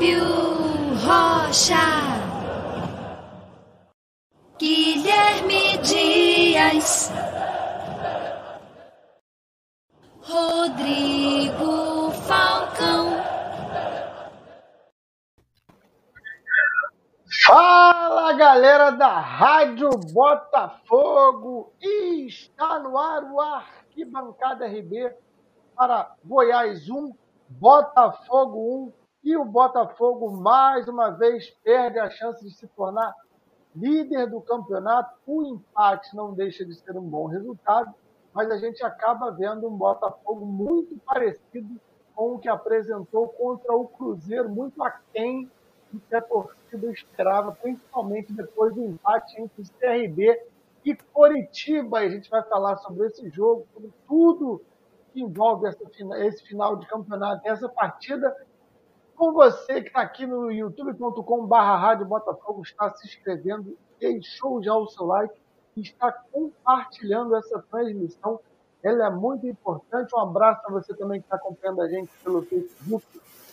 Fábio Rocha, Guilherme Dias, Rodrigo Falcão. Fala galera da Rádio Botafogo! Está no ar o Arquibancada RB para Goiás 1, Botafogo 1 e o Botafogo mais uma vez perde a chance de se tornar líder do campeonato. O empate não deixa de ser um bom resultado, mas a gente acaba vendo um Botafogo muito parecido com o que apresentou contra o Cruzeiro, muito aquém do que a torcida esperava, principalmente depois do empate entre CRB e Coritiba. A gente vai falar sobre esse jogo, sobre tudo que envolve essa, esse final de campeonato, essa partida com você que está aqui no youtube.com.br Rádio Botafogo, está se inscrevendo, deixou já o seu like e está compartilhando essa transmissão. Ela é muito importante. Um abraço para você também que está acompanhando a gente pelo Facebook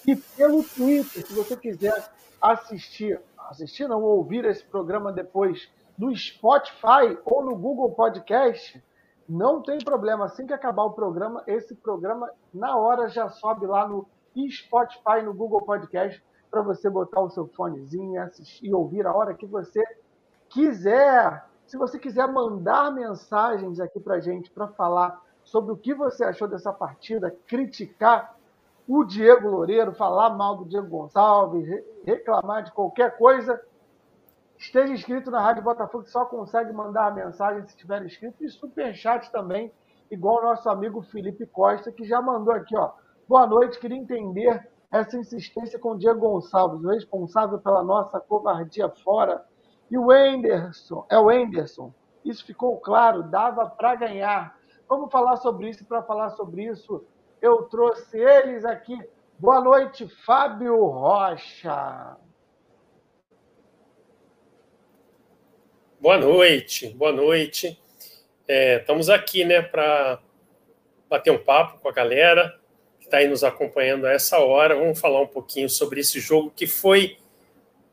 e pelo Twitter. Se você quiser assistir, assistir não, ouvir esse programa depois no Spotify ou no Google Podcast, não tem problema. Assim que acabar o programa, esse programa na hora já sobe lá no e Spotify no Google Podcast para você botar o seu fonezinho e assistir ouvir a hora que você quiser. Se você quiser mandar mensagens aqui para gente para falar sobre o que você achou dessa partida, criticar o Diego Loureiro, falar mal do Diego Gonçalves, reclamar de qualquer coisa, esteja inscrito na Rádio Botafogo, só consegue mandar a mensagem se estiver inscrito, e superchat também, igual o nosso amigo Felipe Costa, que já mandou aqui, ó. Boa noite, queria entender essa insistência com o Diego Gonçalves, o responsável pela nossa covardia fora. E o Anderson, é o Anderson. Isso ficou claro, dava para ganhar. Vamos falar sobre isso. Para falar sobre isso, eu trouxe eles aqui. Boa noite, Fábio Rocha. Boa noite, boa noite. É, estamos aqui, né, para bater um papo com a galera, está aí nos acompanhando a essa hora. Vamos falar um pouquinho sobre esse jogo que foi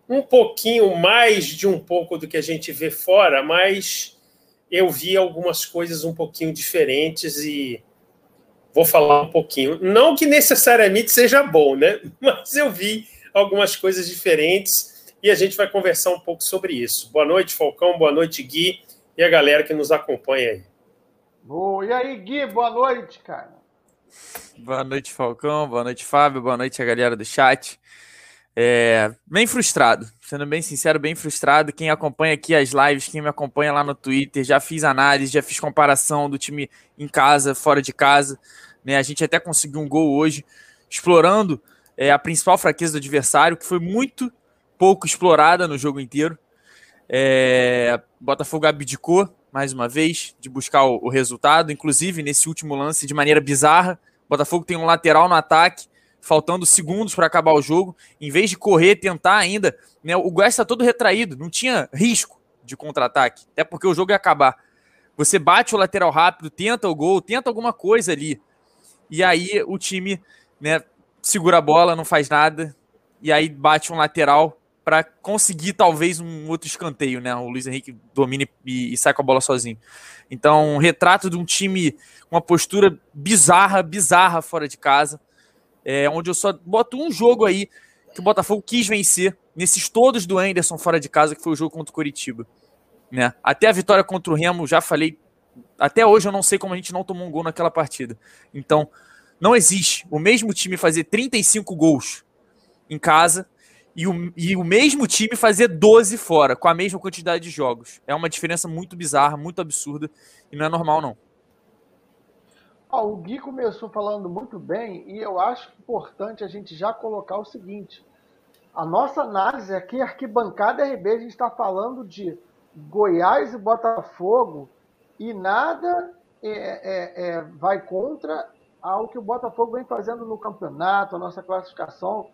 um pouquinho mais de um pouco do que a gente vê fora, mas eu vi algumas coisas um pouquinho diferentes e vou falar um pouquinho. Não que necessariamente seja bom, né? Mas eu vi algumas coisas diferentes e a gente vai conversar um pouco sobre isso. Boa noite, Falcão. Boa noite, Gui. E a galera que nos acompanha aí. Boa. E aí, Gui, boa noite, cara. Boa noite, Falcão. Boa noite, Fábio. Boa noite, a galera do chat. É, bem frustrado, sendo bem sincero, bem frustrado. Quem acompanha aqui as lives, quem me acompanha lá no Twitter, já fiz análise, já fiz comparação do time em casa, fora de casa. Né? A gente até conseguiu um gol hoje, explorando é, a principal fraqueza do adversário, que foi muito pouco explorada no jogo inteiro. É, Botafogo abdicou mais uma vez, de buscar o, o, resultado, inclusive nesse último lance de maneira bizarra. O Botafogo tem um lateral no ataque, faltando segundos para acabar o jogo. Em vez de correr, tentar ainda, né, o Goiás está todo retraído, não tinha risco de contra-ataque, até porque o jogo ia acabar. Você bate o lateral rápido, tenta o gol, tenta alguma coisa ali. E aí o time né, segura a bola, não faz nada, e aí bate um lateral para conseguir talvez um outro escanteio, né? O Luiz Henrique domina e, e, sai com a bola sozinho. Então, um retrato de um time uma postura bizarra, bizarra fora de casa, é, onde eu só boto um jogo aí que o Botafogo quis vencer, nesses todos do Anderson fora de casa, que foi o jogo contra o Coritiba. Né? Até a vitória contra o Remo, já falei, até hoje eu não sei como a gente não tomou um gol naquela partida. Então, não existe o mesmo time fazer 35 gols em casa e o, e o mesmo time fazer 12 fora, com a mesma quantidade de jogos. É uma diferença muito bizarra, muito absurda, e não é normal, não. o Gui começou falando muito bem, e eu acho importante a gente já colocar o seguinte: a nossa análise aqui, arquibancada RB, a gente está falando de Goiás e Botafogo, e nada é, é, é, vai contra ao que o Botafogo vem fazendo no campeonato, a nossa classificação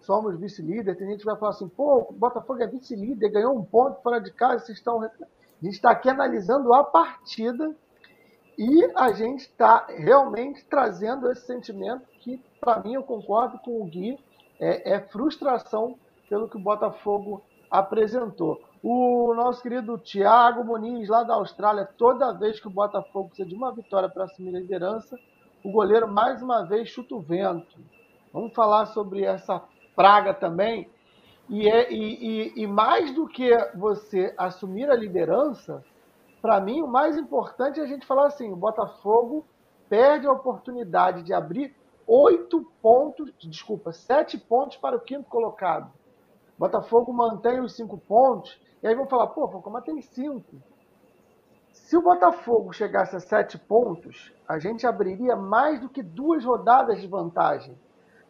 somos vice-líder. Tem gente que vai falar assim, pô, o Botafogo é vice-líder, ganhou um ponto fora de casa, vocês estão. A gente está aqui analisando a partida e a gente está realmente trazendo esse sentimento que, para mim, eu concordo com o Gui, é, é frustração pelo que o Botafogo apresentou. O nosso querido Thiago Muniz, lá da Austrália, toda vez que o Botafogo precisa de uma vitória para assumir a liderança, o goleiro mais uma vez chuta o vento. Vamos falar sobre essa praga também. E, é, e, e, e mais do que você assumir a liderança, para mim o mais importante é a gente falar assim: o Botafogo perde a oportunidade de abrir oito pontos, desculpa, sete pontos para o quinto colocado. Botafogo mantém os cinco pontos, e aí vão falar, pô, como tem cinco? Se o Botafogo chegasse a sete pontos, a gente abriria mais do que duas rodadas de vantagem.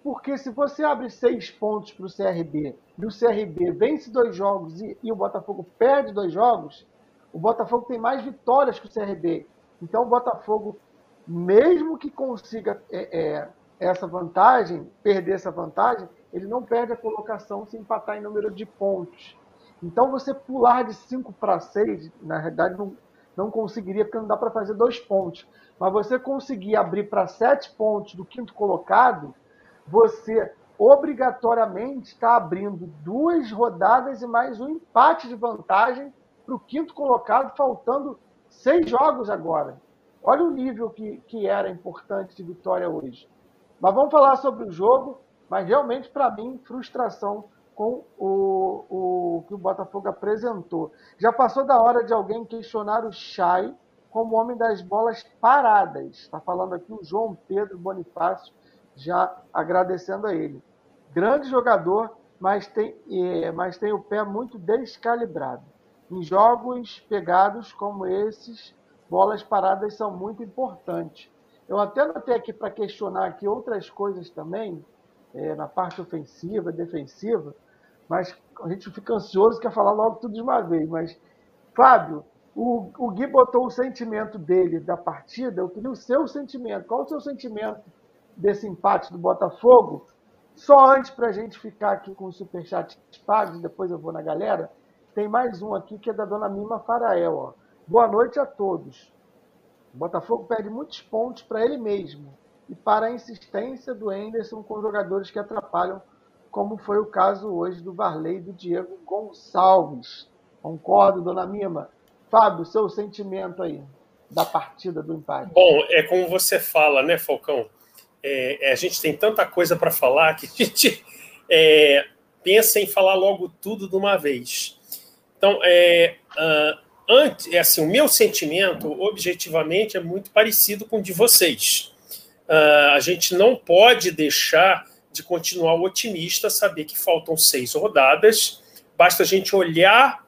Porque se você abre seis pontos para o CRB e o CRB vence dois jogos e, e, o Botafogo perde dois jogos, o Botafogo tem mais vitórias que o CRB. Então o Botafogo, mesmo que consiga é, é, essa vantagem, perder essa vantagem, ele não perde a colocação se empatar em número de pontos. Então, você pular de 5 para 6, na realidade, não, não conseguiria, porque não dá para fazer dois pontos. Mas você conseguir abrir para 7 pontos do quinto colocado, você obrigatoriamente está abrindo duas rodadas e mais um empate de vantagem para o quinto colocado, faltando seis jogos agora. Olha o nível que, que era importante de vitória hoje. Mas vamos falar sobre o jogo. Mas realmente, para mim, frustração com o, o que o Botafogo apresentou. Já passou da hora de alguém questionar o Chay como homem das bolas paradas. Está falando aqui o João Pedro Bonifácio, já agradecendo a ele. Grande jogador, mas tem, é, mas tem o pé muito descalibrado. Em jogos pegados como esses, bolas paradas são muito importantes. Eu até notei aqui para questionar aqui outras coisas também, é, na parte ofensiva, defensiva, mas a gente fica ansioso, quer falar logo tudo de uma vez. Mas, Fábio, o, o Gui botou o sentimento dele da partida, eu queria o seu sentimento. Qual o seu sentimento desse empate do Botafogo? Só antes, para a gente ficar aqui com o superchat pagos, depois eu vou na galera, tem mais um aqui que é da dona Mima Farael. Ó. Boa noite a todos. O Botafogo perde muitos pontos para ele mesmo e para a insistência do Enderson com jogadores que atrapalham, como foi o caso hoje do Varley e do Diego Gonçalves. Concordo, dona Mima. Fábio, seu sentimento aí da partida do empate. Bom, é como você fala, né, Falcão? É, é a gente tem tanta coisa para falar que a gente é, pensa em falar logo tudo de uma vez. Então, é, uh, antes, é assim, o meu sentimento, objetivamente, é muito parecido com o de vocês. Uh, a gente não pode deixar de continuar otimista, saber que faltam seis rodadas. Basta a gente olhar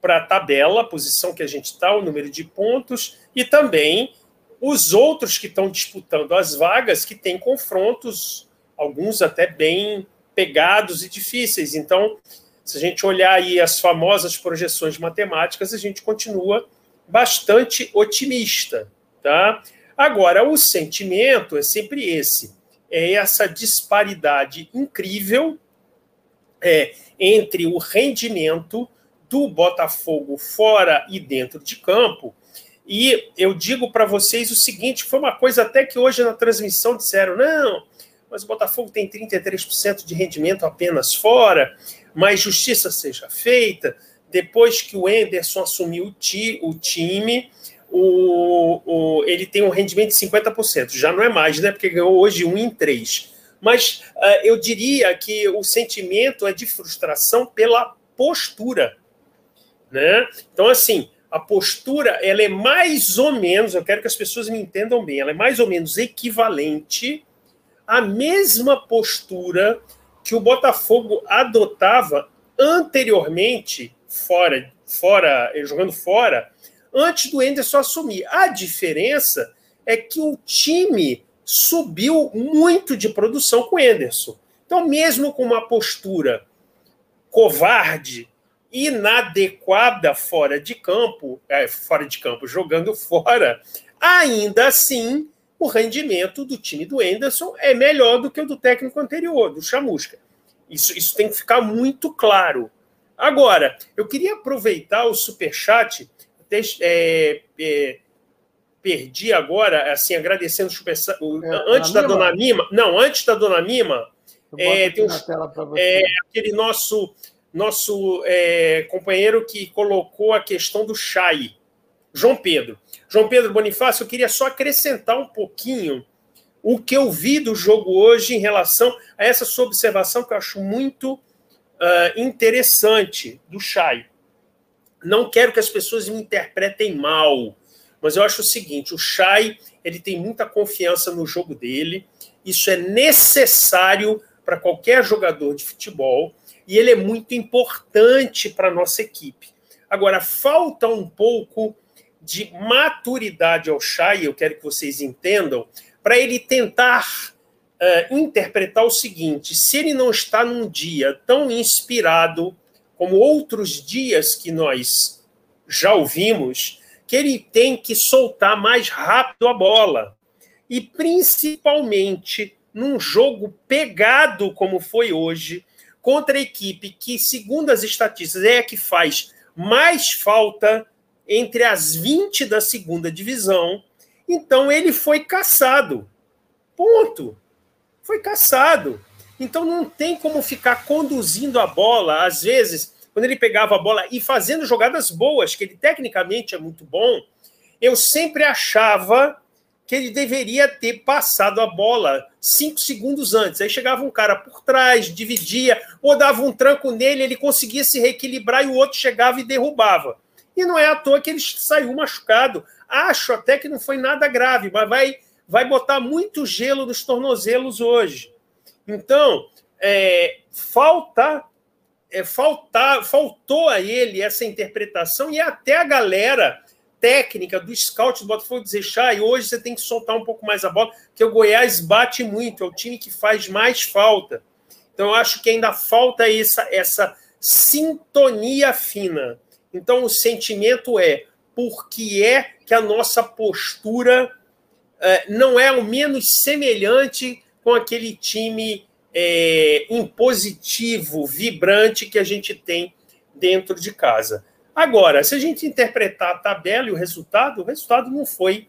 para a tabela, a posição que a gente está, o número de pontos e também os outros que estão disputando as vagas, que têm confrontos, alguns até bem pegados e difíceis. Então, se a gente olhar aí as famosas projeções matemáticas, a gente continua bastante otimista, tá? Agora, o sentimento é sempre esse: é essa disparidade incrível é, entre o rendimento do Botafogo fora e dentro de campo. E eu digo para vocês o seguinte: foi uma coisa até que hoje na transmissão disseram, não, mas o Botafogo tem 33% de rendimento apenas fora, mas justiça seja feita. Depois que o Enderson assumiu o, ti, o time, o, o, ele tem um rendimento de 50%. Já não é mais, né? Porque ganhou hoje um em três. Mas uh, eu diria que o sentimento é de frustração pela postura. Né? Então, assim, a postura ela é mais ou menos, eu quero que as pessoas me entendam bem, ela é mais ou menos equivalente à mesma postura que o Botafogo adotava anteriormente, fora, fora jogando fora, antes do Enderson assumir. A diferença é que o time subiu muito de produção com o Enderson. Então, mesmo com uma postura covarde, inadequada fora de campo, é, fora de campo, jogando fora, ainda assim o rendimento do time do Enderson é melhor do que o do técnico anterior, do Chamusca. Isso, isso tem que ficar muito claro. Agora, eu queria aproveitar o superchat é, é, perdi agora, assim, agradecendo o, super, o é, antes da Dona Mima. Não, antes da Dona Mima, É, tem um, é, aquele nosso nosso é, companheiro que colocou a questão do Chay, João Pedro. João Pedro Bonifácio, eu queria só acrescentar um pouquinho o que eu vi do jogo hoje em relação a essa sua observação que eu acho muito uh, interessante do Chay. Não quero que as pessoas me interpretem mal, mas eu acho o seguinte: o Chay ele tem muita confiança no jogo dele. Isso é necessário para qualquer jogador de futebol e ele é muito importante para a nossa equipe. Agora, falta um pouco de maturidade ao Chay, eu quero que vocês entendam, para ele tentar uh, interpretar o seguinte: se ele não está num dia tão inspirado como outros dias que nós já ouvimos, que ele tem que soltar mais rápido a bola. E principalmente num jogo pegado como foi hoje, contra a equipe que, segundo as estatísticas, é a que faz mais falta entre as 20 da segunda divisão, então ele foi caçado. Ponto. Foi caçado. Então não tem como ficar conduzindo a bola, às vezes, quando ele pegava a bola e fazendo jogadas boas, que ele tecnicamente é muito bom, eu sempre achava que ele deveria ter passado a bola cinco segundos antes. Aí chegava um cara por trás, dividia, ou dava um tranco nele, ele conseguia se reequilibrar e o outro chegava e derrubava. E não é à toa que ele saiu machucado. Acho até que não foi nada grave, mas vai, vai botar muito gelo nos tornozelos hoje. Então, é, falta, é, falta, faltou a ele essa interpretação e até a galera técnica do scout do Botafogo dizer, Chay, hoje você tem que soltar um pouco mais a bola, porque o Goiás bate muito, é o time que faz mais falta. Então, eu acho que ainda falta essa, essa sintonia fina. Então, o sentimento é por que é que a nossa postura é, não é ao menos semelhante com aquele time é, impositivo, vibrante que a gente tem dentro de casa. Agora, se a gente interpretar a tabela e o resultado, o resultado não foi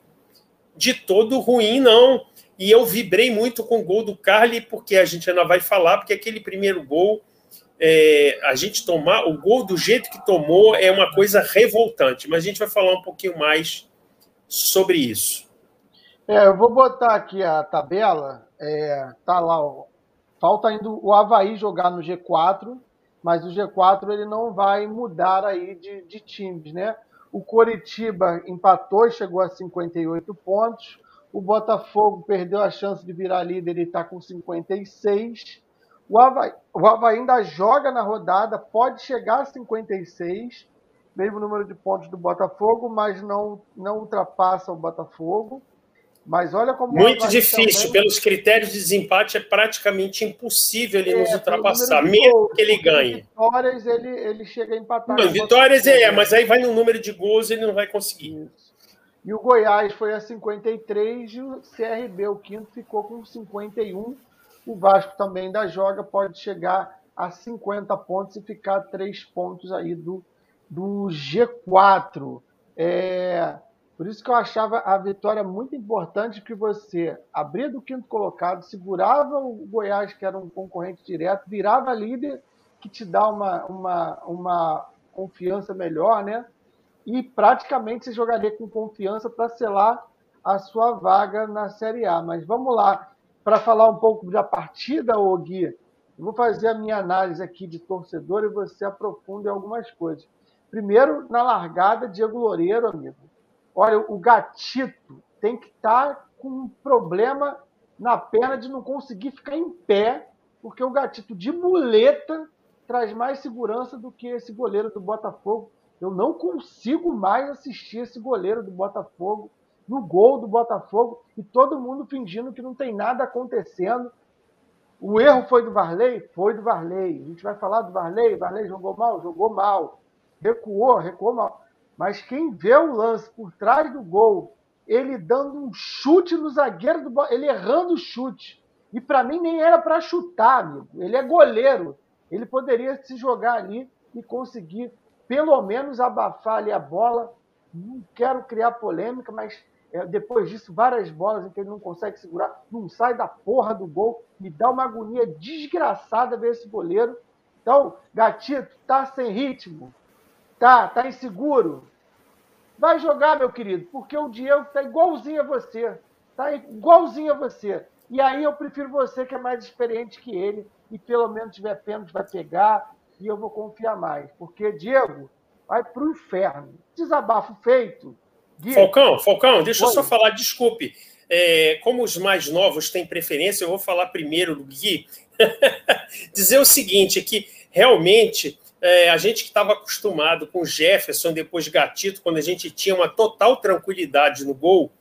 de todo ruim, não. E eu vibrei muito com o gol do Carly, porque a gente ainda vai falar, porque aquele primeiro gol, é, a gente tomar o gol do jeito que tomou é uma coisa revoltante. Mas a gente vai falar um pouquinho mais sobre isso. É, eu vou botar aqui a tabela. É, tá lá, ó. falta ainda o Havaí jogar no G4 mas o G4 ele não vai mudar aí de, de times, né? O Coritiba empatou e chegou a 58 pontos. O Botafogo perdeu a chance de virar líder e está com 56. O Havaí, o Havaí ainda joga na rodada, pode chegar a 56, mesmo número de pontos do Botafogo, mas não, não ultrapassa o Botafogo. Mas olha como. Muito difícil, também... pelos critérios de desempate, é praticamente impossível ele é, nos ultrapassar, mesmo que ele ganhe. Vitórias, ele, ele chega a empatar. Não, vitórias é, mas aí vai no número de gols ele não vai conseguir. Isso. E o Goiás foi a 53 e o CRB, o quinto, ficou com 51. O Vasco também ainda joga, pode chegar a 50 pontos e ficar três pontos aí do, do G4. É, por isso que eu achava a vitória muito importante, que você abria do quinto colocado, segurava o Goiás, que era um concorrente direto, virava líder, que te dá uma, uma, uma confiança melhor, né? E praticamente você jogaria com confiança para selar a sua vaga na Série A. Mas vamos lá, para falar um pouco da partida, ô Gui, eu vou fazer a minha análise aqui de torcedor e você aprofunda em algumas coisas. Primeiro, na largada, Diego Loureiro, amigo Olha, o gatito tem que estar com um problema na perna de não conseguir ficar em pé, porque o gatito de muleta traz mais segurança do que esse goleiro do Botafogo. Eu não consigo mais assistir esse goleiro do Botafogo no gol do Botafogo e todo mundo fingindo que não tem nada acontecendo. O erro foi do Varley? Foi do Varley. A gente vai falar do Varley? Varley jogou mal? Jogou mal. Recuou? Recuou mal. Mas quem vê o lance por trás do gol, ele dando um chute no zagueiro do ele errando o chute. E para mim nem era para chutar, amigo. Ele é goleiro. Ele poderia se jogar ali e conseguir pelo menos abafar ali a bola. Não quero criar polêmica, mas É, depois disso, várias bolas em que ele não consegue segurar, não sai da porra do gol. Me dá uma agonia desgraçada ver esse goleiro. Então, Gatito, tá sem ritmo, tá, tá inseguro. Vai jogar, meu querido, porque o Diego tá igualzinho a você. Tá igualzinho a você. E aí eu prefiro você que é mais experiente que ele e pelo menos tiver pênalti vai pegar e eu vou confiar mais. Porque, Diego, vai pro inferno. Desabafo feito. Gui, Falcão, Falcão, deixa Oi. eu só falar, desculpe. É, como os mais novos têm preferência, eu vou falar primeiro do Gui. Dizer o seguinte, que realmente é, a gente que estava acostumado com Jefferson, depois Gatito, quando a gente tinha uma total tranquilidade no gol,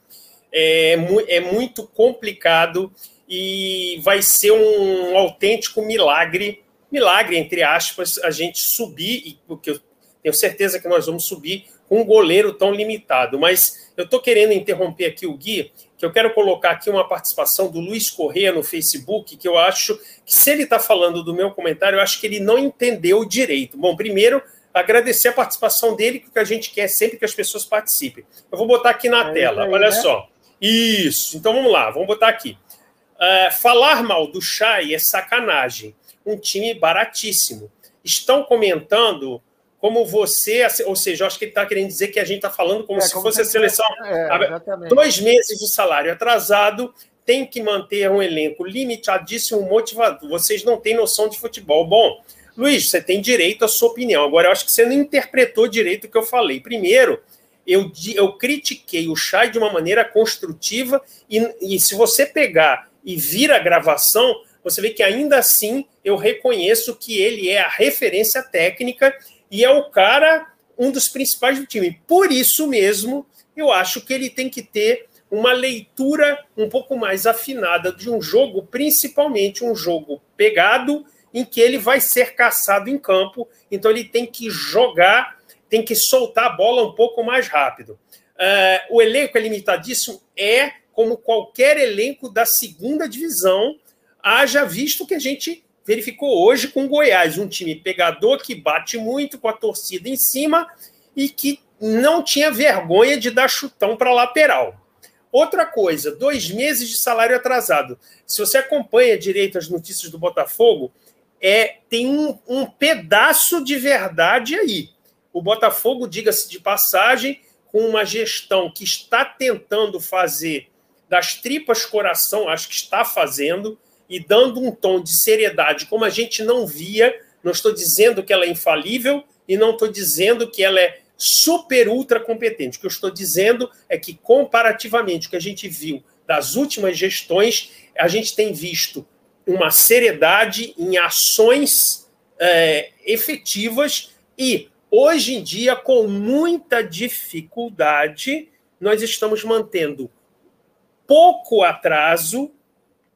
é, é muito complicado e vai ser um autêntico milagre, milagre, entre aspas, a gente subir, porque eu tenho certeza que nós vamos subir com um goleiro tão limitado. Mas eu estou querendo interromper aqui o Gui, que eu quero colocar aqui uma participação do Luiz Corrêa no Facebook, que eu acho que se ele está falando do meu comentário, eu acho que ele não entendeu direito. Bom, primeiro, agradecer a participação dele, que a gente quer sempre que as pessoas participem. Eu vou botar aqui na é tela, aí, olha né? só. Isso, então vamos lá, vamos botar aqui. Uh, falar mal do Chay é sacanagem. Um time baratíssimo. Estão comentando como você, ou seja, acho que ele está querendo dizer que a gente está falando como é, se como fosse a seleção. É, dois meses de salário atrasado, tem que manter um elenco limitadíssimo, motivado. Vocês não têm noção de futebol. Bom, Luiz, você tem direito à sua opinião. Agora, eu acho que você não interpretou direito o que eu falei. Primeiro, eu, eu critiquei o Chay de uma maneira construtiva, e, e se você pegar e vir a gravação, você vê que ainda assim eu reconheço que ele é a referência técnica e é o cara, um dos principais do time. Por isso mesmo, eu acho que ele tem que ter uma leitura um pouco mais afinada de um jogo, principalmente um jogo pegado, em que ele vai ser caçado em campo, então ele tem que jogar tem que soltar a bola um pouco mais rápido. Uh, o elenco é limitadíssimo? É, como qualquer elenco da segunda divisão, haja visto que a gente verificou hoje com o Goiás, um time pegador que bate muito com a torcida em cima e que não tinha vergonha de dar chutão para lateral. Outra coisa, dois meses de salário atrasado. Se você acompanha direito as notícias do Botafogo, é tem um, um pedaço de verdade aí. O Botafogo, diga-se de passagem, com uma gestão que está tentando fazer das tripas coração, acho que está fazendo, e dando um tom de seriedade como a gente não via. Não estou dizendo que ela é infalível e não estou dizendo que ela é super ultra competente. O que eu estou dizendo é que, comparativamente, o que a gente viu das últimas gestões, a gente tem visto uma seriedade em ações é, efetivas e Hoje em dia, com muita dificuldade, nós estamos mantendo pouco atraso,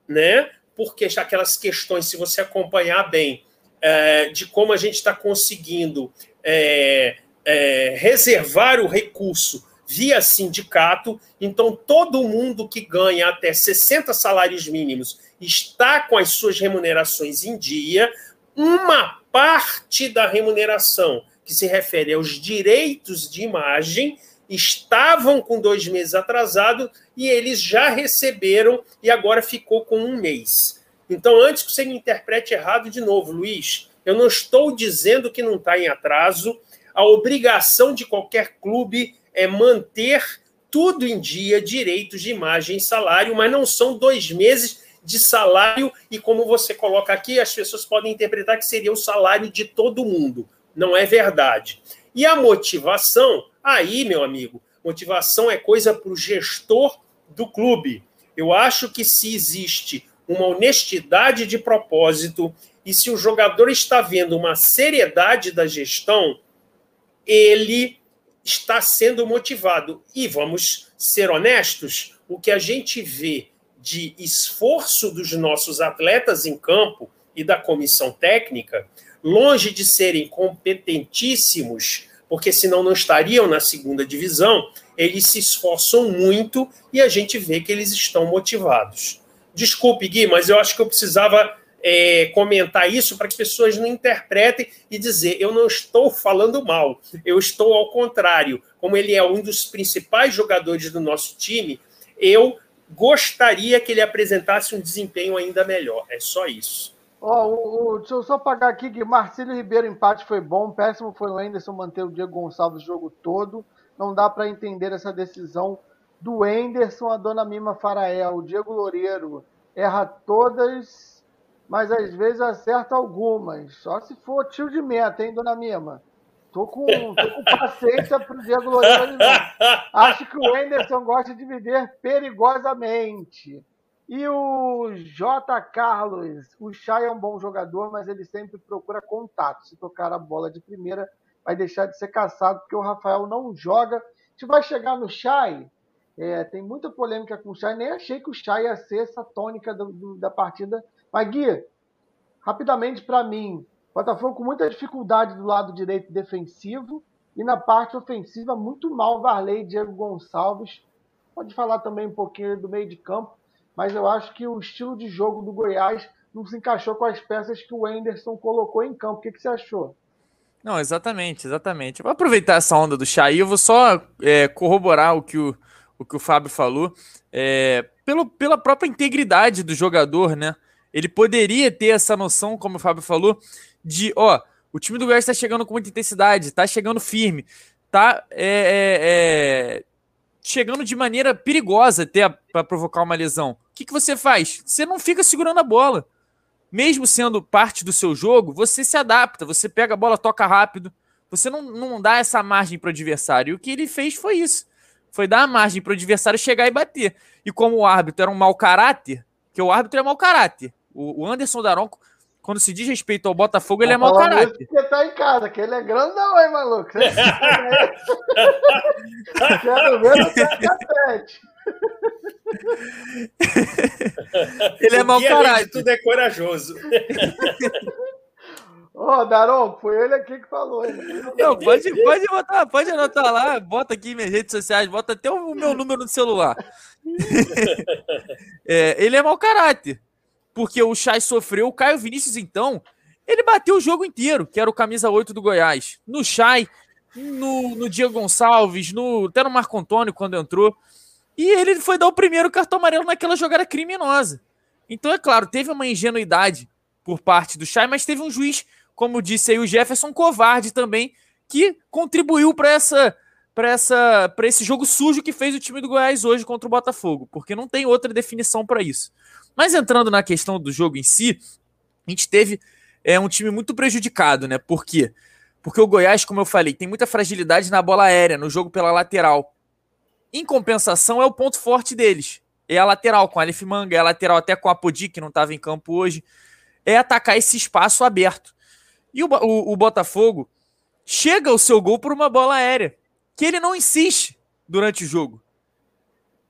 né? Porque aquelas questões, se você acompanhar bem, é, de como a gente está conseguindo é, é, reservar o recurso via sindicato, então todo mundo que ganha até 60 salários mínimos está com as suas remunerações em dia, uma parte da remuneração que se refere aos direitos de imagem, estavam com dois meses atrasado e eles já receberam e agora ficou com um mês. Então, antes que você me interprete errado de novo, Luiz, eu não estou dizendo que não está em atraso. A obrigação de qualquer clube é manter tudo em dia, direitos de imagem e salário, mas não são dois meses de salário e como você coloca aqui, as pessoas podem interpretar que seria o salário de todo mundo não é verdade. E a motivação, aí, meu amigo, motivação é coisa para o gestor do clube. Eu acho que se existe uma honestidade de propósito e se o jogador está vendo uma seriedade da gestão, ele está sendo motivado. E vamos ser honestos, o que a gente vê de esforço dos nossos atletas em campo e da comissão técnica longe de serem competentíssimos, porque senão não estariam na segunda divisão, eles se esforçam muito e a gente vê que eles estão motivados. Desculpe, Gui, mas eu acho que eu precisava é, comentar isso para que pessoas não interpretem e dizer eu não estou falando mal, eu estou ao contrário. Como ele é um dos principais jogadores do nosso time, eu gostaria que ele apresentasse um desempenho ainda melhor. É só isso. Ó, o, o, deixa eu só pagar aqui que Marcelo Ribeiro empate foi bom, péssimo foi o Anderson manter o Diego Gonçalves o jogo todo. Não dá para entender essa decisão do Anderson, a dona Mima Farael, o Diego Loureiro erra todas, mas às vezes acerta algumas. Só se for tio de meta, hein, dona Mima? Tô com, tô com paciência pro Diego Loureiro. Acho que o Anderson gosta de viver perigosamente. E o J. Carlos, o Chay é um bom jogador, mas ele sempre procura contato. Se tocar a bola de primeira, vai deixar de ser caçado, porque o Rafael não joga. A gente vai chegar no Chay. É, tem muita polêmica com o Chay. Nem achei que o Chay ia ser essa tônica do, do, da partida. Mas, Gui, rapidamente para mim, Botafogo com muita dificuldade do lado direito defensivo e na parte ofensiva muito mal Varley e Diego Gonçalves. Pode falar também um pouquinho do meio de campo mas eu acho que o estilo de jogo do Goiás não se encaixou com as peças que o Anderson colocou em campo. O que, que você achou? Não, exatamente, exatamente. Vou aproveitar essa onda do Chay, eu vou só é, corroborar o que o, o que o Fábio falou. É, pelo, pela própria integridade do jogador, né? Ele poderia ter essa noção, como o Fábio falou, de ó, o time do Goiás está chegando com muita intensidade, está chegando firme, tá é, é, é chegando de maneira perigosa até para provocar uma lesão. O que, que você faz? Você não fica segurando a bola. Mesmo sendo parte do seu jogo, você se adapta, você pega a bola, toca rápido. Você não, não dá essa margem para o adversário. E o que ele fez foi isso. Foi dar a margem para o adversário chegar e bater. E como o árbitro era um mau caráter, que o árbitro é mau caráter. O, Anderson Daronco quando se diz respeito ao Botafogo, ele é mau caráter. Porque tá em casa, que ele é grandão, hein, maluco? Quero ver no ele é mau caráter. Tudo é corajoso. Ô, oh, Daron, foi ele aqui que falou. Não, pode, pode botar, pode anotar lá, bota aqui minhas redes sociais, bota até o meu número no celular. é, ele é mau caráter porque o Chay sofreu. O Caio Vinícius, então, ele bateu o jogo inteiro, que era o camisa 8 do Goiás. No Chay, no, no Diego Gonçalves, no, até no Marco Antônio, quando entrou. E ele foi dar o primeiro cartão amarelo naquela jogada criminosa. Então, é claro, teve uma ingenuidade por parte do Chay, mas teve um juiz, como disse aí o Jefferson, covarde também, que contribuiu para essa para essa para esse jogo sujo que fez o time do Goiás hoje contra o Botafogo, porque não tem outra definição para isso. Mas entrando na questão do jogo em si, a gente teve é, um time muito prejudicado, né? Por quê? Porque o Goiás, como eu falei, tem muita fragilidade na bola aérea, no jogo pela lateral. Em compensação, é o ponto forte deles. É a lateral com a Aleph Manga, é a lateral até com a Podi, que não estava em campo hoje. É atacar esse espaço aberto. E o, o, o Botafogo chega ao seu gol por uma bola aérea, que ele não insiste durante o jogo.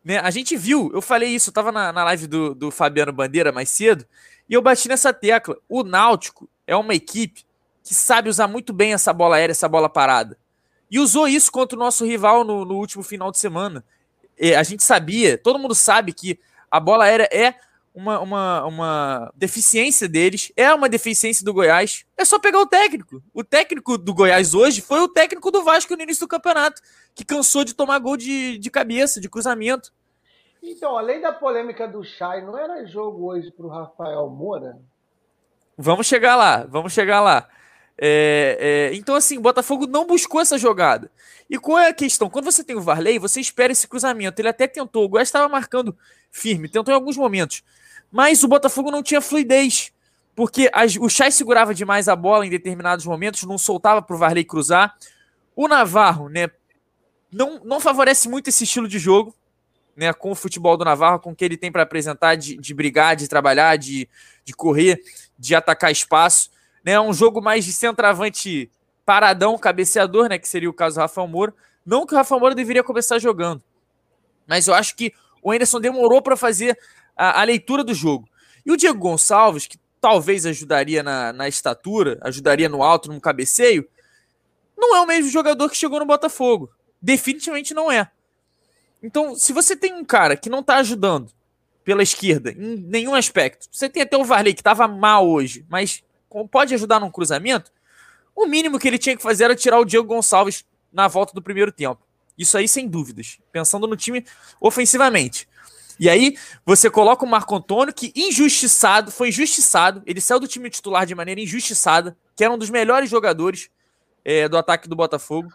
Né? A gente viu, eu falei isso, eu tava na, na live do, do Fabiano Bandeira mais cedo, e eu bati nessa tecla. O Náutico é uma equipe que sabe usar muito bem essa bola aérea, essa bola parada. E usou isso contra o nosso rival no, no último final de semana. E a gente sabia, todo mundo sabe que a bola aérea é uma, uma, uma deficiência deles, é uma deficiência do Goiás. É só pegar o técnico. O técnico do Goiás hoje foi o técnico do Vasco no início do campeonato que cansou de tomar gol de, de cabeça, de cruzamento. Então, além da polêmica do Chay, não era jogo hoje para o Rafael Moura? Vamos chegar lá, vamos chegar lá. É, é, então, assim, o Botafogo não buscou essa jogada. E qual é a questão? Quando você tem o Varley, você espera esse cruzamento. Ele até tentou, o Goiás estava marcando firme, tentou em alguns momentos. Mas o Botafogo não tinha fluidez. Porque as, o Chay segurava demais a bola em determinados momentos, não soltava para o Varley cruzar. O Navarro, né, não, não favorece muito esse estilo de jogo, né, com o futebol do Navarro, com o que ele tem para apresentar de, de brigar, de trabalhar, de, de correr, de atacar espaço. Né, é um jogo mais de centroavante paradão, cabeceador, né, que seria o caso do Rafael Moura. Não que o Rafael Moura deveria começar jogando, mas eu acho que o Anderson demorou para fazer a, a, leitura do jogo. E o Diego Gonçalves, que talvez ajudaria na, na estatura, ajudaria no alto, no cabeceio, não é o mesmo jogador que chegou no Botafogo definitivamente não é. Então, se você tem um cara que não tá ajudando, pela esquerda, em nenhum aspecto. Você tem até o Varley que estava mal hoje, mas pode ajudar num cruzamento. O mínimo que ele tinha que fazer era tirar o Diego Gonçalves na volta do primeiro tempo. Isso aí, sem dúvidas. Pensando no time ofensivamente. E aí, você coloca o Marco Antônio, que injustiçado, foi injustiçado. Ele saiu do time titular de maneira injustiçada, que era um dos melhores jogadores é, do ataque do Botafogo.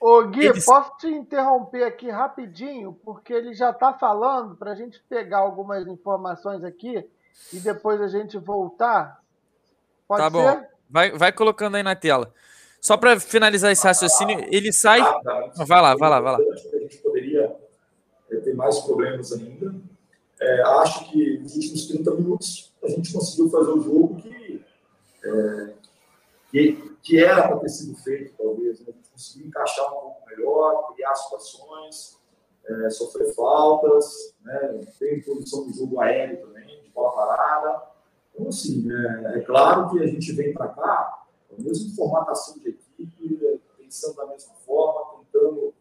Ô Gui, ele... posso te interromper aqui rapidinho, porque ele já está falando para a gente pegar algumas informações aqui e depois a gente voltar. Pode tá ser? bom. Vai, vai colocando aí na tela. Só para finalizar esse raciocínio, ele sai. Ah, tá. Vai lá, vai lá, vai lá. A gente poderia é, ter mais problemas ainda. É, acho que nos últimos 30 minutos a gente conseguiu fazer o jogo que, é, que, que, era para ter sido feito, talvez. Né? A gente conseguiu encaixar um pouco melhor, criar situações, é, sofrer faltas, né? ter posição do jogo aéreo também, de bola parada. Então, assim, é, é claro que a gente vem para cá a mesma formatação de equipe, pensando da mesma forma, tentando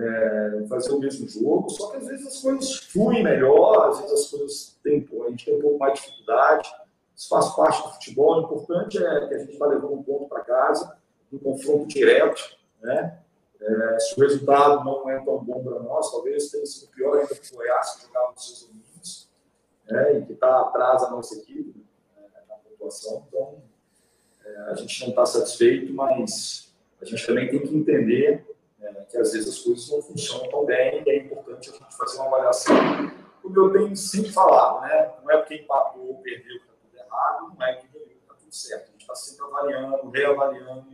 é, fazer o mesmo jogo, só que às vezes as coisas fluem melhor, às vezes as coisas têm, a gente tem um pouco mais de dificuldade, isso faz parte do futebol, o importante é que a gente vai levando um ponto para casa, um confronto direto, né? É, se o resultado não é tão bom para nós, talvez tenha sido pior ainda que o Goiás, que jogava nos seus domínios, né? e que está atrás da nossa equipe né? na pontuação. Então, é, a gente não está satisfeito, mas a gente também tem que entender é, que às vezes as coisas não funcionam tão bem e é importante a gente fazer uma avaliação. Como eu tenho sempre falado, né? não é porque empatou ou perdeu que está tudo errado, não é que está tudo certo. A gente está sempre avaliando, reavaliando,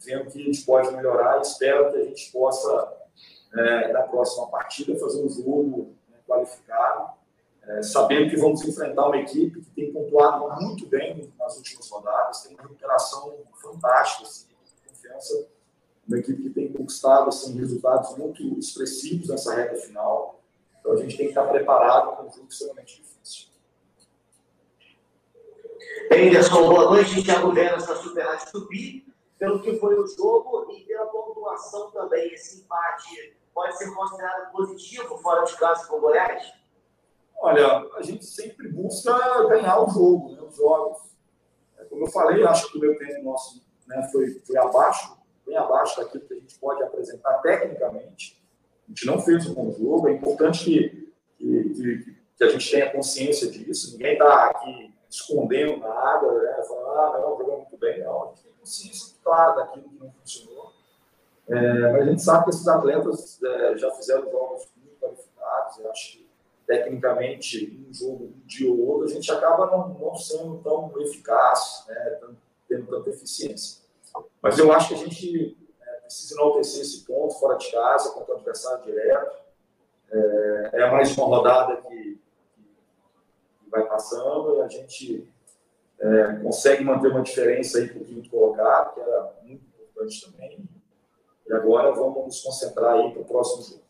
vendo o que a gente pode melhorar e espero que a gente possa, é, na próxima partida, fazer um jogo né, qualificado é, sabendo que vamos enfrentar uma equipe que tem pontuado muito bem nas últimas rodadas, tem uma recuperação fantástica, assim, confiança, uma equipe que tem conquistado assim, resultados muito expressivos nessa reta final. Então a gente tem que estar preparado para um jogo extremamente difícil. Anderson, boa noite. Thiago Veras da Super Rádio Tupi. Pelo que foi o jogo e pela pontuação também, esse empate pode ser considerado positivo fora de casa com o Goiás? Olha, a gente sempre busca ganhar o jogo, né, os jogos. É, como eu falei, acho que o meu tempo nosso né, foi, foi abaixo, bem abaixo daquilo que a gente pode apresentar tecnicamente. A gente não fez um bom jogo. É importante que, que, que a gente tenha consciência disso. Ninguém está aqui escondendo nada, né, falando, ah, não, jogou muito bem. Não, a gente tem consciência clara daquilo que não funcionou. É, mas a gente sabe que esses atletas é, já fizeram jogos muito qualificados. Eu acho que tecnicamente, um jogo um dia ou outro, a gente acaba não, não sendo tão eficaz, né, tendo tanta eficiência. Mas eu acho que a gente é, precisa enaltecer esse ponto fora de casa, contra o adversário direto. É, é mais uma rodada que, que vai passando e a gente é, consegue manter uma diferença aí para o quinto colocado, que era muito importante também. E agora vamos nos concentrar aí para o próximo jogo.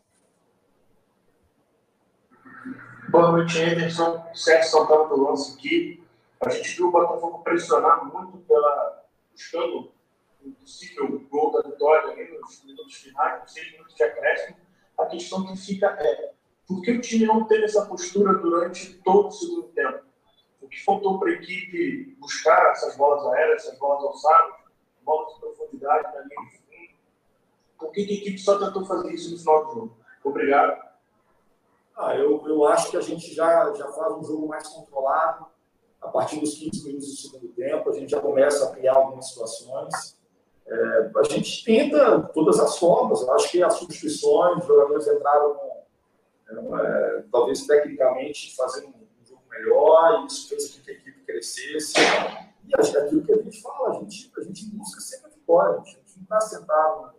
Boa noite, Anderson. Sérgio Santana do lance aqui. A gente viu o Botafogo pressionar muito pela, buscando um possível gol da vitória ali nos minutos finais, nos seis minutos de acréscimo. A questão que fica é por que o time não teve essa postura durante todo o segundo tempo? O que faltou para a equipe buscar essas bolas aéreas, essas bolas alçadas, bolas de profundidade na linha de fundo? Por que a equipe só tentou fazer isso no final do jogo? Obrigado. Ah, eu, eu acho que a gente já, já faz um jogo mais controlado. A partir dos 15 minutos do segundo tempo, a gente já começa a criar algumas situações. É, a gente tenta todas as formas. Acho que as substituições, os jogadores entraram, é, talvez tecnicamente, fazendo um jogo melhor, e isso fez com que a equipe crescesse. E acho que aquilo que a gente fala, a gente, a gente busca sempre a vitória. A gente não está sentado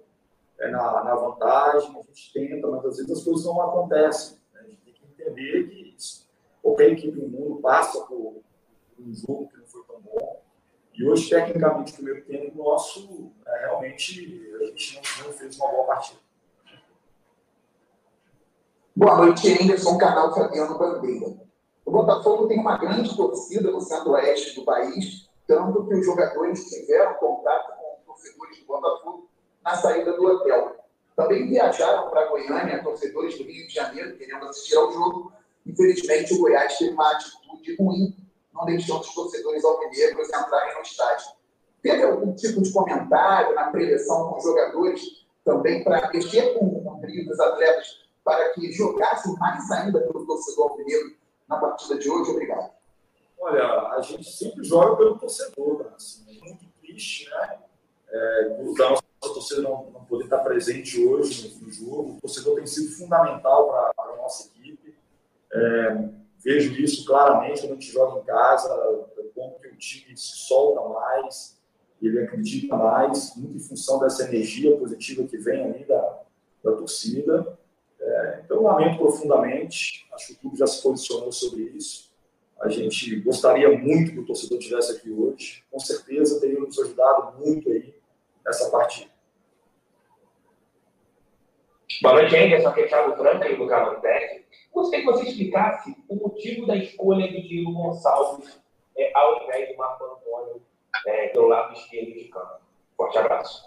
é, na, na vantagem, a gente tenta, mas às vezes as coisas não acontecem entender que qualquer equipe no mundo passa por um jogo que não foi tão bom. E hoje, tecnicamente, o primeiro tempo nosso, é, realmente, a gente não, não, fez uma boa partida. Boa noite, Anderson, canal Fabiano Bandeira. O Botafogo tem uma grande torcida no centro-oeste do país, tanto que os jogadores tiveram contato com torcedores do Botafogo na saída do hotel. Também viajaram para Goiânia torcedores do Rio de Janeiro, querendo assistir ao jogo, Infelizmente, o Goiás teve uma atitude ruim, não deixando os torcedores alvinegros entrarem no estádio. Teve algum tipo de comentário na preleção com os jogadores também para mexer com o trio dos atletas para que jogassem mais ainda pelo torcedor alvinegro na partida de hoje? Obrigado. Olha, a gente sempre joga pelo torcedor, né? assim, é muito triste, né? É, da nossa torcida não, não, poder estar presente hoje no, jogo. O torcedor tem sido fundamental para a nossa equipe. É, vejo isso claramente quando a gente joga em casa, como que o time se solta mais, ele acredita mais, muito em função dessa energia positiva que vem ali da, da torcida. É, então, lamento profundamente, acho que o clube já se posicionou sobre isso. A gente gostaria muito que o torcedor estivesse aqui hoje. Com certeza teria nos ajudado muito aí nessa partida. Boa noite, Anderson. Aqui é Thiago Franca, do Tech. Gostaria que você explicasse o motivo da escolha de Diego Gonçalves é, ao invés de Marco Antônio é, pelo lado esquerdo de campo. Forte abraço.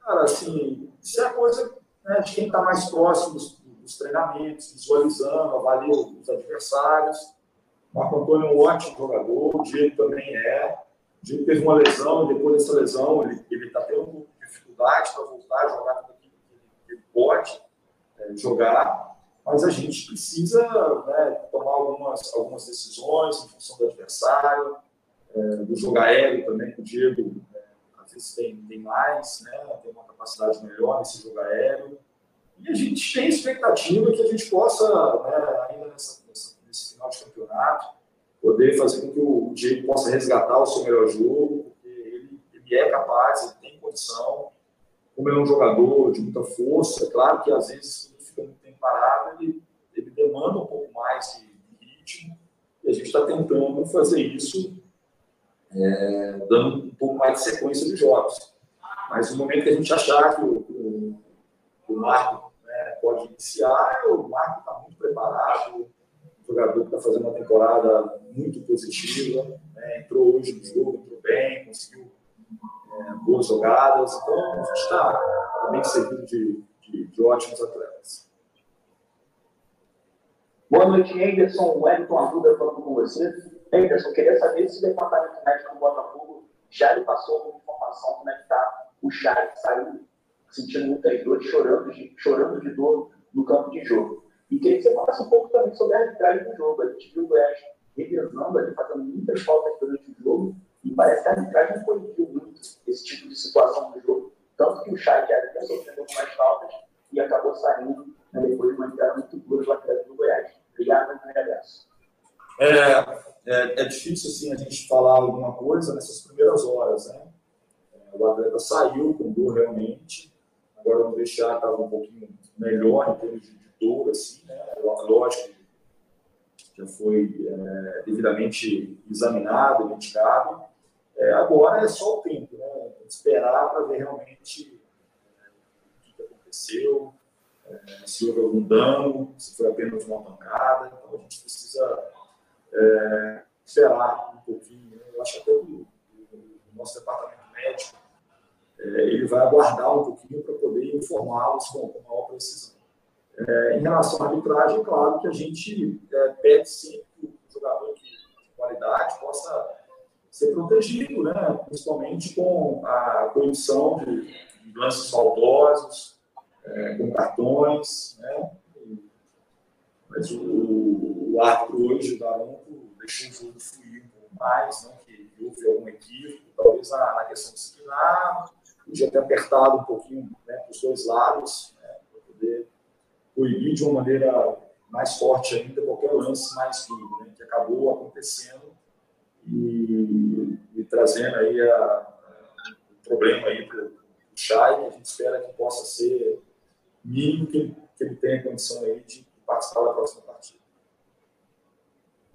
Cara, assim, isso é coisa né, de quem está mais próximo dos, treinamentos, visualizando, avalia os adversários. Marco Antônio é um ótimo jogador, o Diego também é. O Diego teve uma lesão, depois dessa lesão ele está tendo dificuldade para voltar a jogar tudo aquilo que ele pode é, jogar, mas a gente precisa né, tomar algumas, algumas decisões em função do adversário, é, do jogo aéreo também, o Diego é, às vezes tem, tem mais, né, tem uma capacidade melhor nesse jogo aéreo. E a gente tem expectativa que a gente possa, né, ainda nessa, nessa, nesse final de campeonato, poder fazer com que o Diego possa resgatar o seu melhor jogo, porque ele, ele é capaz, ele tem condição, como ele é um jogador de muita força, é claro que às vezes quando fica muito tempo parado, ele, ele demanda um pouco mais de, ritmo, e a gente está tentando fazer isso é, dando um pouco mais de sequência de jogos. Mas no momento que a gente achar que o, o, o Marco né, pode iniciar, o Marco está muito preparado, o jogador que está fazendo uma temporada muito positiva, né, entrou hoje no jogo, entrou bem, conseguiu boas jogadas, então a gente está tá bem servido de, de, de ótimos atletas. Boa noite, Anderson. Wellington Arruda falando com você. Anderson, queria saber se o departamento médico do Botafogo já lhe passou alguma informação como é que está o Chay, que saiu sentindo muitas dores, chorando de, chorando de dor no campo de jogo. E queria que você falasse um pouco também sobre a arbitragem do jogo. A gente viu o Goiás revezando ali, fazendo muitas faltas durante o jogo, e parece que a arbitragem muito esse tipo de situação no jogo. Tanto que o Chay já havia sofrendo algumas faltas e acabou saindo né, depois de uma entrada muito dura do atleta do Goiás. Obrigado, agradeço. É, é, é, difícil assim a gente falar alguma coisa nessas primeiras horas, né? É, o atleta saiu com dor realmente, agora no vestiário estava um pouquinho melhor em termos de, dor, assim, né? Lógico que já foi é, devidamente examinado, medicado. É, agora é só o tempo, né? Esperar para ver realmente é, o que aconteceu, é, se houve algum dano, se foi apenas uma pancada. Então a gente precisa é, esperar um pouquinho. Né? Eu acho que até o, o nosso departamento médico é, ele vai aguardar um pouquinho para poder informá-los com, com maior precisão. É, em relação à arbitragem, claro que a gente pede sempre que o jogador de qualidade possa ser protegido, né? principalmente com a proibição de, lances faltosos, é, com cartões, né? Mas o, o árbitro hoje, o Daronco, deixou o jogo fluir um pouco mais, né? que houve algum equívoco, talvez na, na questão disciplinar, podia ter apertado um pouquinho né, para os dois lados, né, para poder proibir de uma maneira mais forte ainda qualquer lance mais duro, né, que acabou acontecendo e, e trazendo aí a, o problema aí para o Chay, que a gente espera que possa ser mínimo que, que ele tenha condição aí de participar da próxima partida.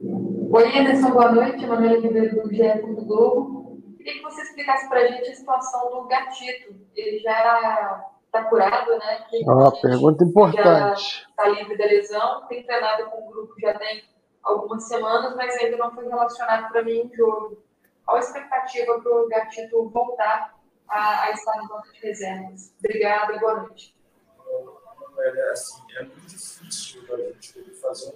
Oi, Anderson, boa noite. Manuela Ribeiro do GE do Globo. Queria que você explicasse para a gente a situação do gatito. Ele já está curado, né? Uma pergunta importante. Está livre da lesão, tem treinado com o grupo já tem algumas semanas, mas ainda não foi relacionado para mim em jogo. Qual a expectativa para o gatito voltar a, a estar no banco de reservas? Obrigada boa noite é, assim, é muito difícil a gente fazer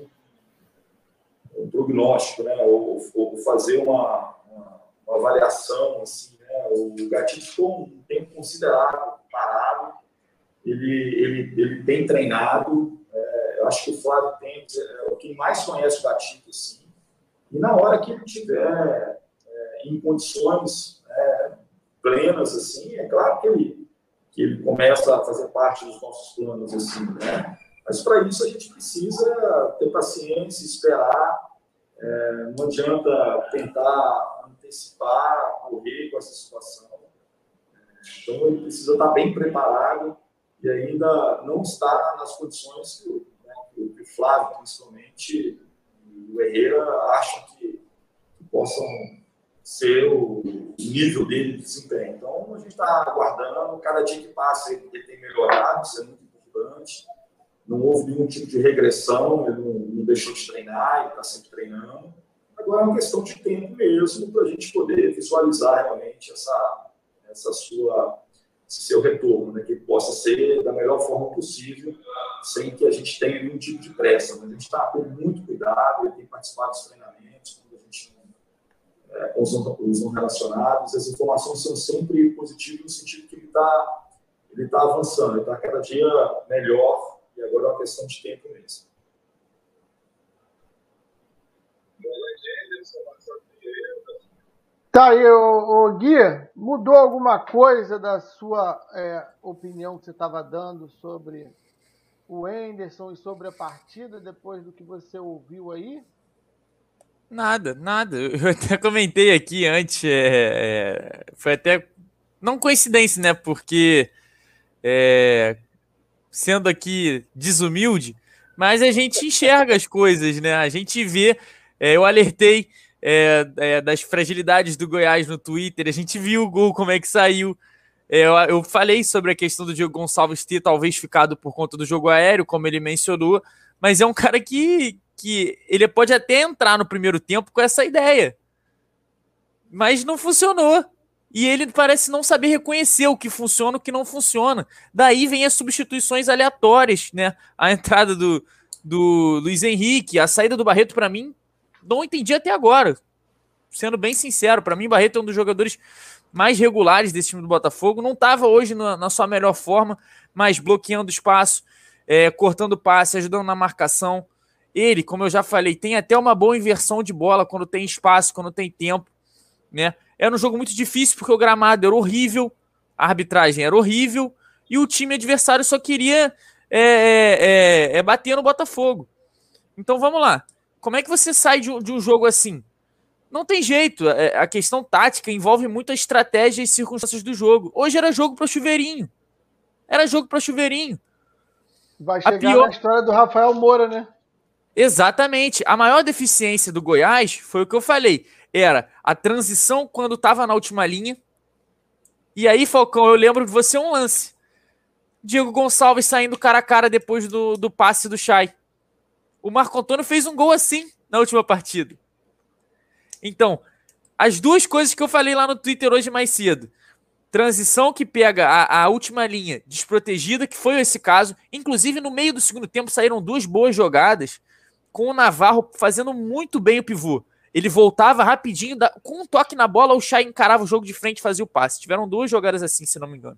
um, um prognóstico, né? Ou, ou fazer uma, uma, uma, avaliação, assim, né? O Gatito ficou um tempo considerável parado, ele, ele, ele tem treinado, é, eu acho que o Flávio tem, é o que mais conhece o Gatito, assim, e na hora que ele tiver é, em condições é, plenas, assim, é claro que ele, que ele começa a fazer parte dos nossos planos, assim, né? Mas para isso a gente precisa ter paciência, esperar. É, não adianta tentar antecipar, correr com essa situação. Então ele precisa estar bem preparado e ainda não está nas condições que, né, o Flávio, principalmente, e o Herrera acham que, que possam ser o nível dele de desempenho. Então a gente está aguardando, cada dia que passa ele, ele tem melhorado, isso é muito importante não houve nenhum tipo de regressão, ele não, não deixou de treinar, ele está sempre treinando. Agora é uma questão de tempo mesmo para a gente poder visualizar realmente essa, essa sua, esse seu retorno, né? que possa ser da melhor forma possível, sem que a gente tenha nenhum tipo de pressa. Mas a gente está com muito cuidado, ele tem participado dos treinamentos, quando a gente é, os não relacionados, as informações são sempre positivas no sentido que ele está ele tá avançando, ele está cada dia melhor e agora é uma questão de tempo mesmo. Tá aí, o, o Gui, mudou alguma coisa da sua é, opinião que você estava dando sobre o Enderson e sobre a partida depois do que você ouviu aí? Nada, nada. Eu até comentei aqui antes, é, é, foi até não coincidência, né? Porque é, sendo aqui desumilde, mas a gente enxerga as coisas, né? A gente vê. É, eu alertei é, é, das fragilidades do Goiás no Twitter, a gente viu o gol, como é que saiu. É, eu, eu, falei sobre a questão do Diego Gonçalves ter talvez ficado por conta do jogo aéreo, como ele mencionou, mas é um cara que, que ele pode até entrar no primeiro tempo com essa ideia. Mas não funcionou. E ele parece não saber reconhecer o que funciona e o que não funciona. Daí vem as substituições aleatórias, né? A entrada do, do Luiz Henrique, a saída do Barreto, para mim, não entendi até agora. Sendo bem sincero, para mim, Barreto é um dos jogadores mais regulares desse time do Botafogo. Não estava hoje na, na, sua melhor forma, mas bloqueando espaço, é, cortando passe, ajudando na marcação. Ele, como eu já falei, tem até uma boa inversão de bola quando tem espaço, quando tem tempo, né? Era um jogo muito difícil porque o gramado era horrível, a arbitragem era horrível e o time adversário só queria é, é, é, é bater no Botafogo. Então vamos lá. Como é que você sai de de um jogo assim? Não tem jeito. É, a questão tática envolve muito a estratégia e circunstâncias do jogo. Hoje era jogo para chuveirinho. Era jogo para chuveirinho. Vai chegar a pior... na história do Rafael Moura, né? Exatamente. A maior deficiência do Goiás foi o que eu falei era a transição quando estava na última linha. E aí, Falcão, eu lembro de você um lance. Diego Gonçalves saindo cara a cara depois do, do passe do Chay. O Marco Antônio fez um gol assim na última partida. Então, as duas coisas que eu falei lá no Twitter hoje mais cedo. Transição que pega a, a, última linha desprotegida, que foi esse caso. Inclusive, no meio do segundo tempo, saíram duas boas jogadas, com o Navarro fazendo muito bem o pivô. Ele voltava rapidinho, com um toque na bola, o Chay encarava o jogo de frente e fazia o passe. Tiveram duas jogadas assim, se não me engano.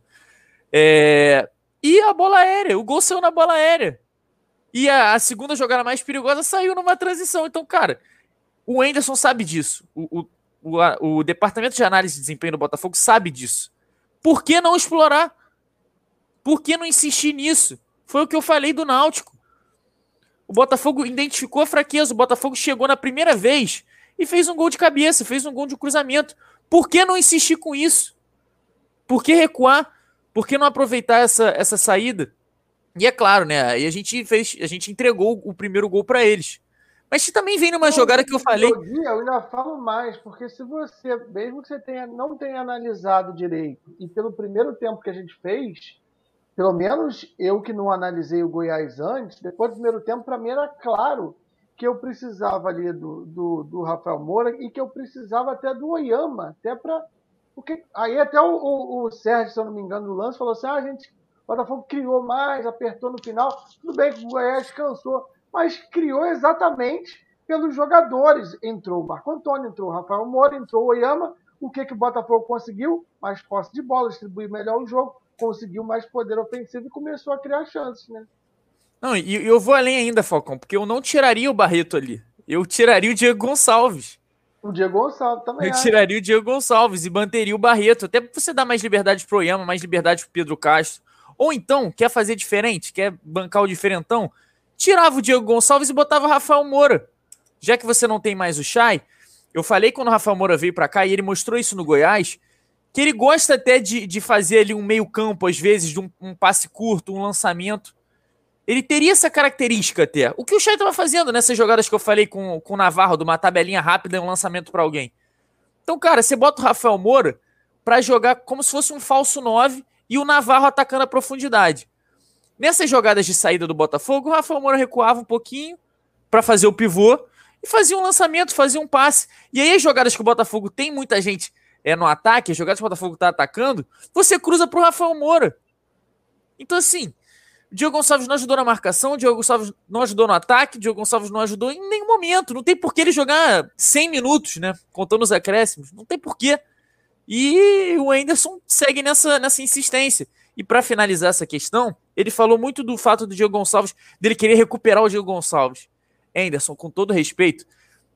É... E a bola aérea, o gol saiu na bola aérea. E a, a, segunda jogada mais perigosa saiu numa transição. Então, cara, o Enderson sabe disso. O, o, o, o departamento de análise de desempenho do Botafogo sabe disso. Por que não explorar? Por que não insistir nisso? Foi o que eu falei do Náutico. O Botafogo identificou a fraqueza. O Botafogo chegou na primeira vez e fez um gol de cabeça, fez um gol de cruzamento. Por que não insistir com isso? Por que recuar? Por que não aproveitar essa, essa saída? E é claro, né? Aí a gente fez, a gente entregou o primeiro gol para eles. Mas também vem numa jogada que eu falei. Eu, eu ainda falo mais, porque se você, mesmo que você tenha, não tenha analisado direito, e pelo primeiro tempo que a gente fez, pelo menos eu que não analisei o Goiás antes, depois do primeiro tempo, para mim era claro que eu precisava ali do, do, do, Rafael Moura e que eu precisava até do Oyama, até para. Porque aí até o, o, o, Sérgio, se eu não me engano, no lance, falou assim: ah, a gente, o Botafogo criou mais, apertou no final. Tudo bem que o Goiás cansou, mas criou exatamente pelos jogadores. Entrou o Marco Antônio, entrou o Rafael Moura, entrou o Oyama. O que, que o Botafogo conseguiu? Mais posse de bola, distribuir melhor o jogo, conseguiu mais poder ofensivo e começou a criar chances, né? Não, e eu vou além ainda, Falcão, porque eu não tiraria o Barreto ali. Eu tiraria o Diego Gonçalves. O Diego Gonçalves também. Eu tiraria o Diego Gonçalves e manteria o Barreto, até você dar mais liberdade pro Oyama, mais liberdade pro Pedro Castro. Ou então, quer fazer diferente, quer bancar o diferentão, tirava o Diego Gonçalves e botava o Rafael Moura. Já que você não tem mais o Chay, eu falei quando o Rafael Moura veio para cá e ele mostrou isso no Goiás, que ele gosta até de, de fazer ali um meio campo, às vezes, de um, um passe curto, um lançamento. Ele teria essa característica até. O que o Chay estava fazendo nessas jogadas que eu falei com, com o Navarro, de uma tabelinha rápida e um lançamento para alguém. Então, cara, você bota o Rafael Moura para jogar como se fosse um falso 9 e o Navarro atacando a profundidade. Nessas jogadas de saída do Botafogo, o Rafael Moura recuava um pouquinho para fazer o pivô e fazia um lançamento, fazia um passe. E aí as jogadas que o Botafogo tem muita gente é no ataque, as jogadas que o Botafogo está atacando, você cruza para o Rafael Moura. Então assim, o Diogo Gonçalves não ajudou na marcação, o Diogo Gonçalves não ajudou no ataque, o Diogo Gonçalves não ajudou em nenhum momento. Não tem por que ele jogar 100 minutos, né? Contando os acréscimos. Não tem porquê. E o Anderson segue nessa, nessa insistência. E para finalizar essa questão, ele falou muito do fato do Diego Gonçalves, dele querer recuperar o Diego Gonçalves. Anderson, com todo respeito,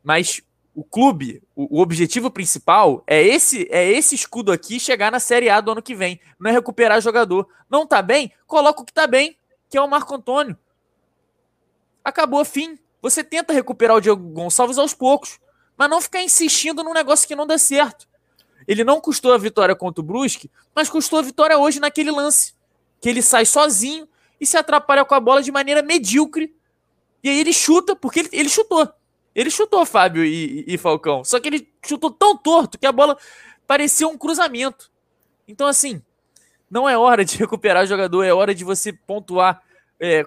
mas o clube, o, objetivo principal é esse é esse escudo aqui chegar na Série A do ano que vem, não é recuperar jogador. Não tá bem? Coloca o que tá bem, que é o Marco Antônio. Acabou, fim. Você tenta recuperar o Diego Gonçalves aos poucos, mas não ficar insistindo num negócio que não dá certo. Ele não custou a vitória contra o Brusque, mas custou a vitória hoje naquele lance. Que ele sai sozinho e se atrapalha com a bola de maneira medíocre. E aí ele chuta, porque ele, ele chutou. Ele chutou, Fábio e, e, Falcão. Só que ele chutou tão torto que a bola parecia um cruzamento. Então, assim, não é hora de recuperar o jogador, é hora de você pontuar. É,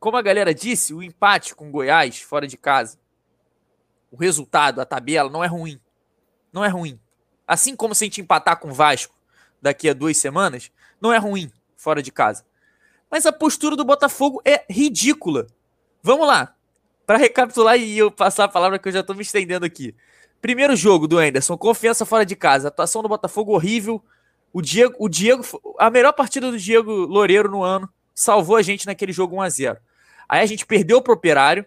como a galera disse, o empate com o Goiás, fora de casa, o resultado, a tabela, não é ruim. Não é ruim. Assim como se a gente empatar com o Vasco daqui a duas semanas, não é ruim fora de casa. Mas a postura do Botafogo é ridícula. Vamos lá. Para recapitular e eu passar a palavra que eu já estou me estendendo aqui. Primeiro jogo do Anderson, confiança fora de casa. Atuação do Botafogo horrível. O Diego, o Diego, a melhor partida do Diego Loureiro no ano, salvou a gente naquele jogo 1 a 0. Aí a gente perdeu pro Operário,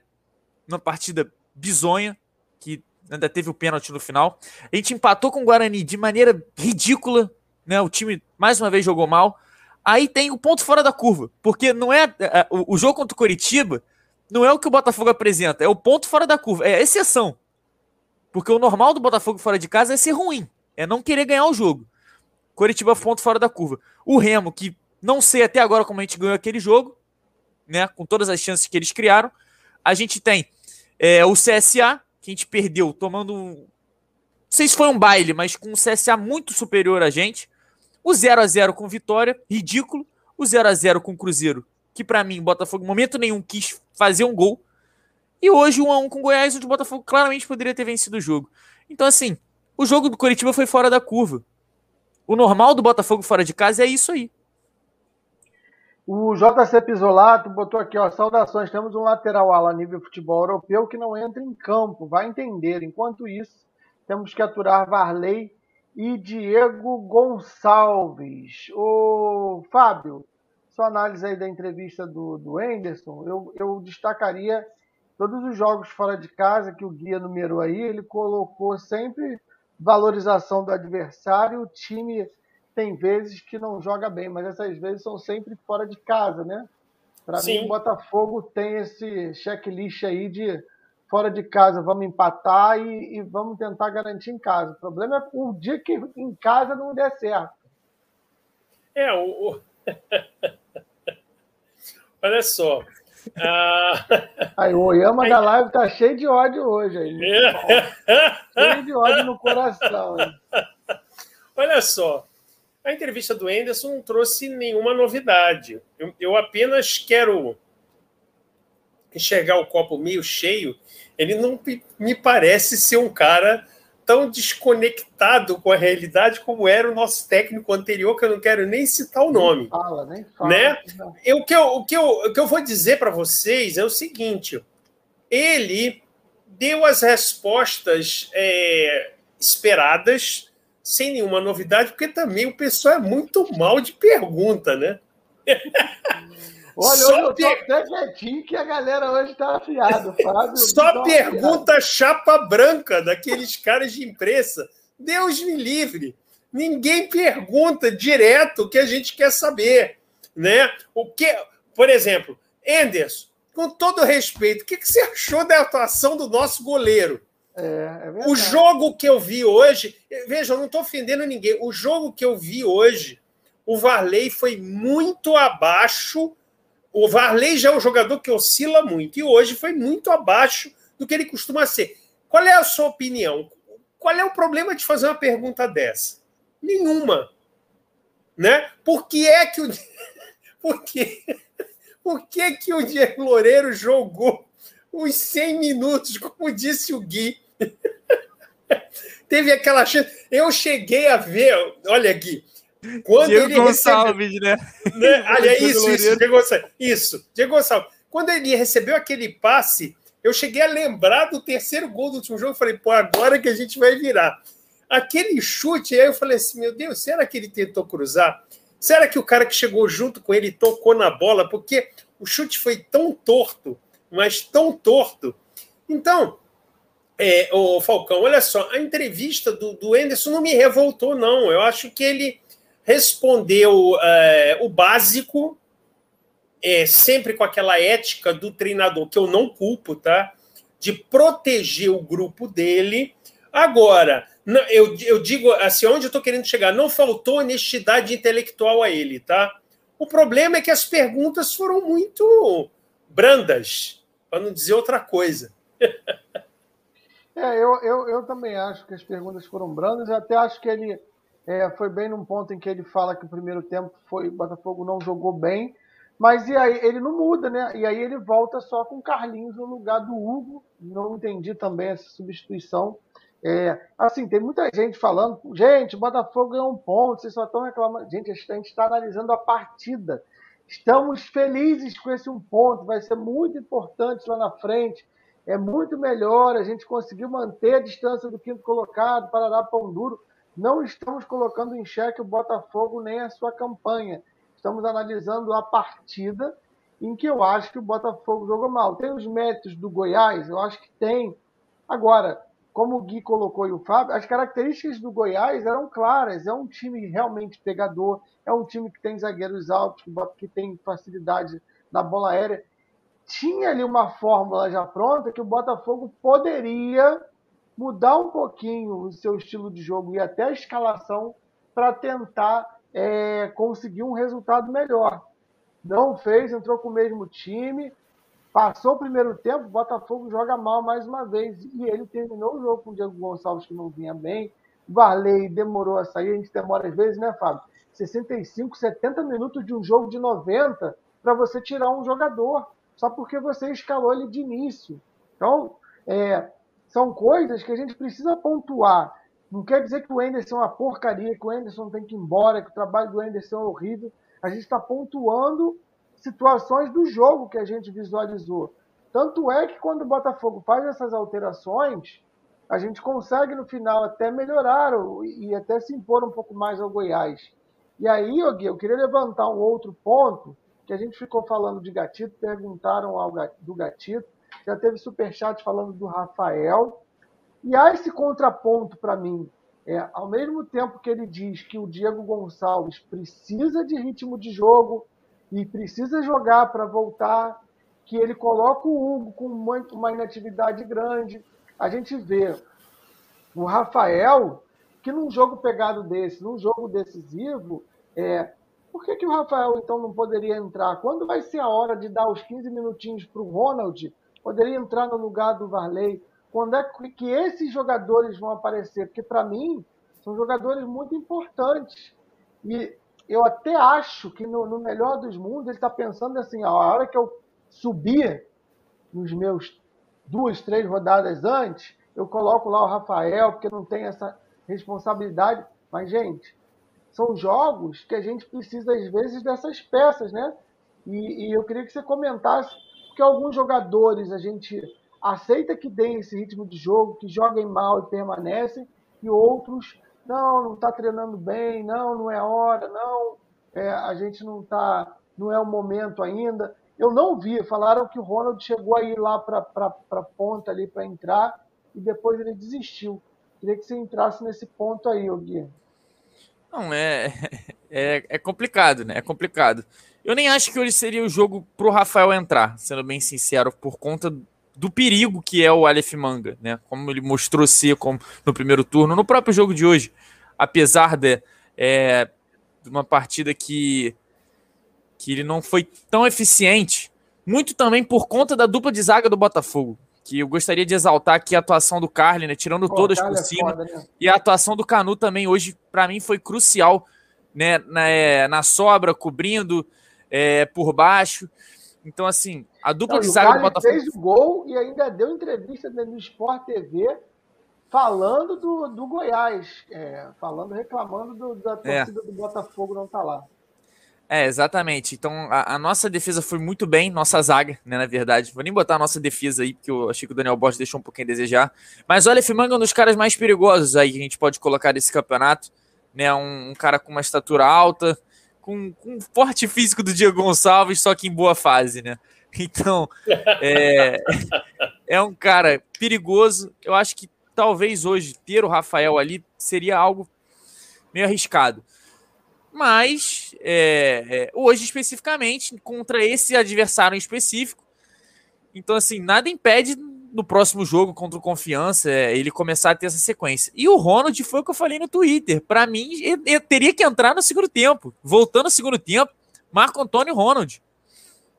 numa partida bizonha, que ainda teve o pênalti no final. A gente empatou com o Guarani de maneira ridícula, né? O time mais uma vez jogou mal. Aí tem o ponto fora da curva, porque não é, é o, o jogo contra o Coritiba não é o que o Botafogo apresenta, é o ponto fora da curva, é a exceção. Porque o normal do Botafogo fora de casa é ser ruim, é não querer ganhar o jogo. Coritiba ponto fora da curva. O Remo, que não sei até agora como a gente ganhou aquele jogo, né, com todas as chances que eles criaram. A gente tem é, o CSA, que a gente perdeu tomando. Não sei se foi um baile, mas com um CSA muito superior a gente. O 0 a 0 com Vitória, ridículo. O 0 a 0 com Cruzeiro, que para mim, Botafogo, momento nenhum, quis fazer um gol. E hoje, 1 a 1 com Goiás, onde o Botafogo claramente poderia ter vencido o jogo. Então, assim, o jogo do Curitiba foi fora da curva. O normal do Botafogo fora de casa é isso aí. O JC Pisolato botou aqui, ó, saudações, temos um lateral ala nível futebol europeu que não entra em campo, vai entender. Enquanto isso, temos que aturar Varley e Diego Gonçalves. O Fábio, sua análise aí da entrevista do, do Anderson, eu, eu destacaria todos os jogos fora de casa que o guia numerou aí, ele colocou sempre valorização do adversário, o time tem vezes que não joga bem, mas essas vezes são sempre fora de casa, né? Para mim, o Botafogo tem esse checklist aí de fora de casa, vamos empatar e, e, vamos tentar garantir em casa. O problema é o dia que em casa não der certo. É, o. Olha só. Ah... Aí, o Oyama aí... da live tá cheio de ódio hoje. Aí, é. cheio de ódio no coração. Hein? Olha só a entrevista do Anderson não trouxe nenhuma novidade. Eu, eu, apenas quero enxergar o copo meio cheio. Ele não me parece ser um cara tão desconectado com a realidade como era o nosso técnico anterior, que eu não quero nem citar o nome. Nem fala, nem fala. Né? Eu, o, que eu, o, que eu, o que eu vou dizer para vocês é o seguinte: ele deu as respostas é, esperadas, sem nenhuma novidade, porque também o pessoal é muito mal de pergunta, né? Olha, Só eu tô quietinho que a galera hoje tá afiada. Fábio, Só pergunta afiado. chapa branca daqueles caras de imprensa. Deus me livre. Ninguém pergunta direto o que a gente quer saber, né? O que, por exemplo, Enderson, com todo respeito, o que, que você achou da atuação do nosso goleiro? É, é o jogo que eu vi hoje, veja, eu não estou ofendendo ninguém. O jogo que eu vi hoje, o Varley foi muito abaixo. O Varley já é um jogador que oscila muito e hoje foi muito abaixo do que ele costuma ser. Qual é a sua opinião? Qual é o problema de fazer uma pergunta dessa? Nenhuma. Né? Por que é que o por que, por que, que o Diego Loureiro jogou os 100 minutos, como disse o Gui? Teve aquela chance. Eu cheguei a ver, olha aqui. Quando Diego ele Gonçalves, recebeu, né? né? Olha, isso, isso, Diego Gonçalves. Isso, Diego Gonçalves. Quando ele recebeu aquele passe, eu cheguei a lembrar do terceiro gol do último jogo. Falei, pô, agora que a gente vai virar. Aquele chute, aí eu falei assim: meu Deus, será que ele tentou cruzar? Será que o cara que chegou junto com ele tocou na bola? Porque o chute foi tão torto, mas tão torto. Então, é, o Falcão, olha só, a entrevista do, do Anderson não me revoltou, não. Eu acho que ele respondeu é, o básico, é, sempre com aquela ética do treinador, que eu não culpo, tá? De proteger o grupo dele. Agora, eu, eu digo assim, onde eu estou querendo chegar, não faltou honestidade intelectual a ele, tá? O problema é que as perguntas foram muito brandas, para não dizer outra coisa. É, eu, eu, eu também acho que as perguntas foram brandas. Até acho que ele é, foi bem num ponto em que ele fala que o primeiro tempo foi o Botafogo não jogou bem, mas e aí ele não muda, né? E aí ele volta só com o Carlinhos no lugar do Hugo. Não entendi também essa substituição. É, assim, tem muita gente falando, gente, o Botafogo ganhou um ponto, vocês só estão reclamando. Gente, a gente está analisando a partida. Estamos felizes com esse um ponto, vai ser muito importante lá na frente é muito melhor, a gente conseguiu manter a distância do quinto colocado, Parará Pão Duro. Não estamos colocando em xeque o Botafogo nem a sua campanha. Estamos analisando a partida em que eu acho que o Botafogo jogou mal. Tem os méritos do Goiás? Eu acho que tem. Agora, como o Gui colocou e o Fábio, as características do Goiás eram claras. É um time realmente pegador, é um time que tem zagueiros altos, que tem facilidade na bola aérea tinha ali uma fórmula já pronta que o Botafogo poderia mudar um pouquinho o seu estilo de jogo e até a escalação para tentar é, conseguir um resultado melhor. Não fez, entrou com o mesmo time, passou o primeiro tempo, o Botafogo joga mal mais uma vez e ele terminou o jogo com o Diego Gonçalves que não vinha bem. Varley demorou a sair, a gente demora às vezes, né, Fábio? 65, 70 minutos de um jogo de 90 para você tirar um jogador só porque você escalou ele de início. Então, é, são coisas que a gente precisa pontuar. Não quer dizer que o Anderson é uma porcaria, que o Anderson tem que ir embora, que o trabalho do Anderson é horrível. A gente está pontuando situações do jogo que a gente visualizou. Tanto é que quando o Botafogo faz essas alterações, a gente consegue no final até melhorar e até se impor um pouco mais ao Goiás. E aí, Gui, eu queria levantar um outro ponto que a gente ficou falando de Gatito, perguntaram ao, do Gatito, já teve superchat falando do Rafael. E há esse contraponto para mim. É, ao mesmo tempo que ele diz que o Diego Gonçalves precisa de ritmo de jogo e precisa jogar para voltar, que ele coloca o Hugo com uma inatividade grande. A gente vê o Rafael, que num jogo pegado desse, num jogo decisivo, é, por que, que o Rafael então não poderia entrar? Quando vai ser a hora de dar os 15 minutinhos para o Ronald? Poderia entrar no lugar do Varley? Quando é que esses jogadores vão aparecer? Porque para mim são jogadores muito importantes. E eu até acho que no, no melhor dos mundos ele está pensando assim: a hora que eu subir nos meus duas, três rodadas antes, eu coloco lá o Rafael, porque não tem essa responsabilidade. Mas, gente, são jogos que a gente precisa, às vezes, dessas peças, né? E, e eu queria que você comentasse, porque alguns jogadores a gente aceita que deem esse ritmo de jogo, que joguem mal e permanecem, e outros, não, não está treinando bem, não, não é hora, não, é, a gente não está, não é o momento ainda. Eu não vi, falaram que o Ronald chegou a ir lá para a ponta ali para entrar e depois ele desistiu. Queria que você entrasse nesse ponto aí, Gui. Não, é, é, é complicado, né? É complicado. Eu nem acho que hoje seria o jogo pro Rafael entrar, sendo bem sincero, por conta do perigo que é o Aleph Manga, né? Como ele mostrou ser como no primeiro turno, no próprio jogo de hoje, apesar de, é, de uma partida que, que ele não foi tão eficiente, muito também por conta da dupla de zaga do Botafogo. Que eu gostaria de exaltar aqui a atuação do Carly, né? Tirando Pô, todas por é cima. Foda, né? E a atuação do Canu também hoje, para mim, foi crucial, né? Na, é, na sobra, cobrindo é, por baixo. Então, assim, a dupla Não, de zaga do Botafogo. fez o gol e ainda deu entrevista no Sport TV falando do, do Goiás, é, falando, reclamando do, da é. torcida do Botafogo não tá lá. É, exatamente. Então, a, a, nossa defesa foi muito bem, nossa zaga, né, na verdade. Vou nem botar a nossa defesa aí, porque eu achei que o Daniel Borges deixou um pouquinho a desejar. Mas olha, Fimanga é um dos caras mais perigosos aí que a gente pode colocar nesse campeonato. Né, um, um cara com uma estatura alta, com, com um forte físico do Diego Gonçalves, só que em boa fase, né? Então, é, é um cara perigoso. Eu acho que talvez hoje ter o Rafael ali seria algo meio arriscado. Mas é, é, hoje especificamente, contra esse adversário em específico, então assim, nada impede no próximo jogo contra o Confiança é, ele começar a ter essa sequência. E o Ronald foi o que eu falei no Twitter. Para mim, ele, teria que entrar no segundo tempo. Voltando ao segundo tempo, Marco Antônio Ronald.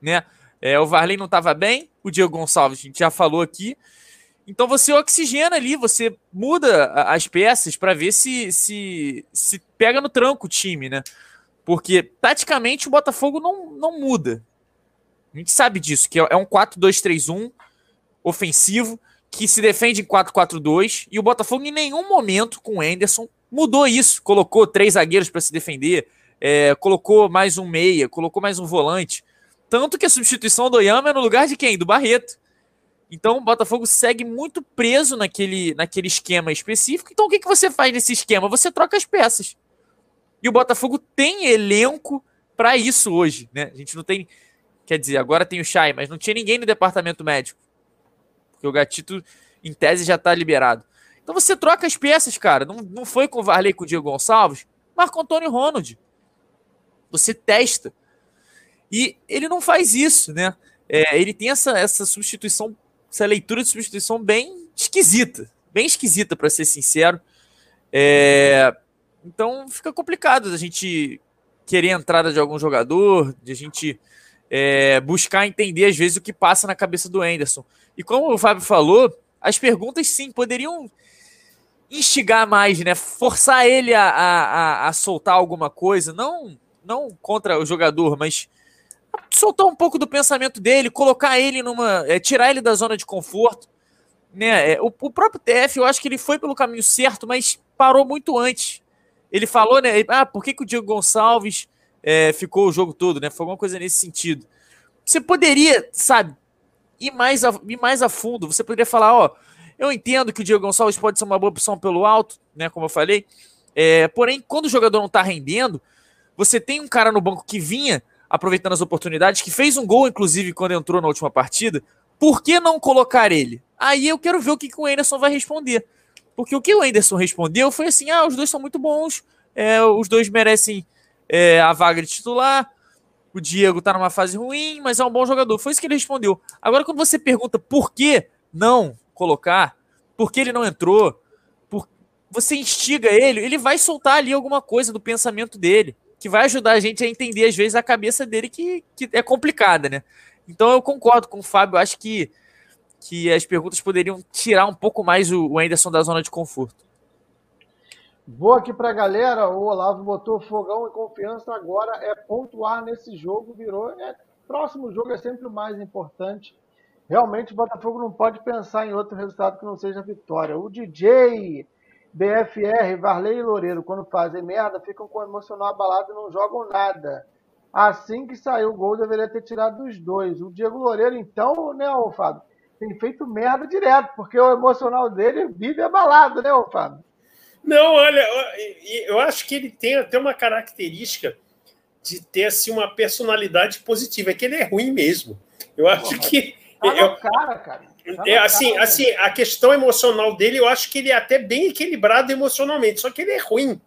Né? É, o Varley não estava bem, o Diego Gonçalves, a gente já falou aqui. Então você oxigena ali, você muda as peças para ver se, se se pega no tranco o time, né? Porque taticamente o Botafogo não, não muda. A gente sabe disso, que é um 4-2-3-1 ofensivo que se defende em 4-4-2 e o Botafogo em nenhum momento com o Enderson mudou isso. Colocou três zagueiros para se defender, é, colocou mais um meia, colocou mais um volante. Tanto que a substituição do Oyama é no lugar de quem? Do Barreto. Então o Botafogo segue muito preso naquele, naquele esquema específico. Então o que, que você faz nesse esquema? Você troca as peças. E o Botafogo tem elenco para isso hoje, né? A gente não tem, quer dizer, agora tem o Chay, mas não tinha ninguém no departamento médico. Porque o Gatito, em tese, já está liberado. Então você troca as peças, cara. Não, não foi com o Varley com o Diego Gonçalves, Marco Antônio Ronald. Você testa. E ele não faz isso, né? É, ele tem essa, essa substituição essa leitura de substituição bem esquisita, bem esquisita, para ser sincero. É, então fica complicado a gente querer a entrada de algum jogador, de a gente é, buscar entender às vezes o que passa na cabeça do Anderson. E como o Fábio falou, as perguntas sim poderiam instigar mais, né? Forçar ele a, a, a soltar alguma coisa, não não contra o jogador, mas soltar um pouco do pensamento dele, colocar ele numa. É, tirar ele da zona de conforto. Né? É, o, o, próprio TF, eu acho que ele foi pelo caminho certo, mas parou muito antes. Ele falou, né? Ah, por que, que o Diego Gonçalves é, ficou o jogo todo, né? Foi alguma coisa nesse sentido. Você poderia, sabe, ir mais a, ir mais a fundo. Você poderia falar, ó, eu entendo que o Diego Gonçalves pode ser uma boa opção pelo alto, né? Como eu falei. É, porém, quando o jogador não tá rendendo, você tem um cara no banco que vinha aproveitando as oportunidades, que fez um gol, inclusive, quando entrou na última partida, por que não colocar ele? Aí eu quero ver o que, que o Anderson vai responder. Porque o que o Anderson respondeu foi assim: ah, os dois são muito bons, é, os dois merecem é, a vaga de titular. O Diego tá numa fase ruim, mas é um bom jogador. Foi isso que ele respondeu. Agora, quando você pergunta por que não colocar, por que ele não entrou, por... você instiga ele, ele vai soltar ali alguma coisa do pensamento dele que vai ajudar a gente a entender, às vezes, a cabeça dele que, que é complicada, né? Então eu concordo com o Fábio, acho que, que as perguntas poderiam tirar um pouco mais o, Anderson da zona de conforto. Vou aqui para a galera, o Olavo botou fogão e confiança, agora é pontuar nesse jogo, virou. É, próximo jogo é sempre o mais importante. Realmente o Botafogo não pode pensar em outro resultado que não seja vitória. O DJ BFR, Varley e Loureiro, quando fazem merda, ficam com o emocional abalado e não jogam nada. Assim que saiu o gol, deveria ter tirado os dois. O Diego Loureiro, então, né, Fábio? Tem feito merda direto, porque o emocional dele vive abalado, né, Fábio? Não, olha, eu acho que ele tem até uma característica de ter assim, uma personalidade positiva, é que ele é ruim mesmo. Eu acho Porra, que. Tá eu, cara, cara. Tá é, assim, cara, assim, a questão emocional dele, eu acho que ele é até bem equilibrado emocionalmente, só que ele é ruim.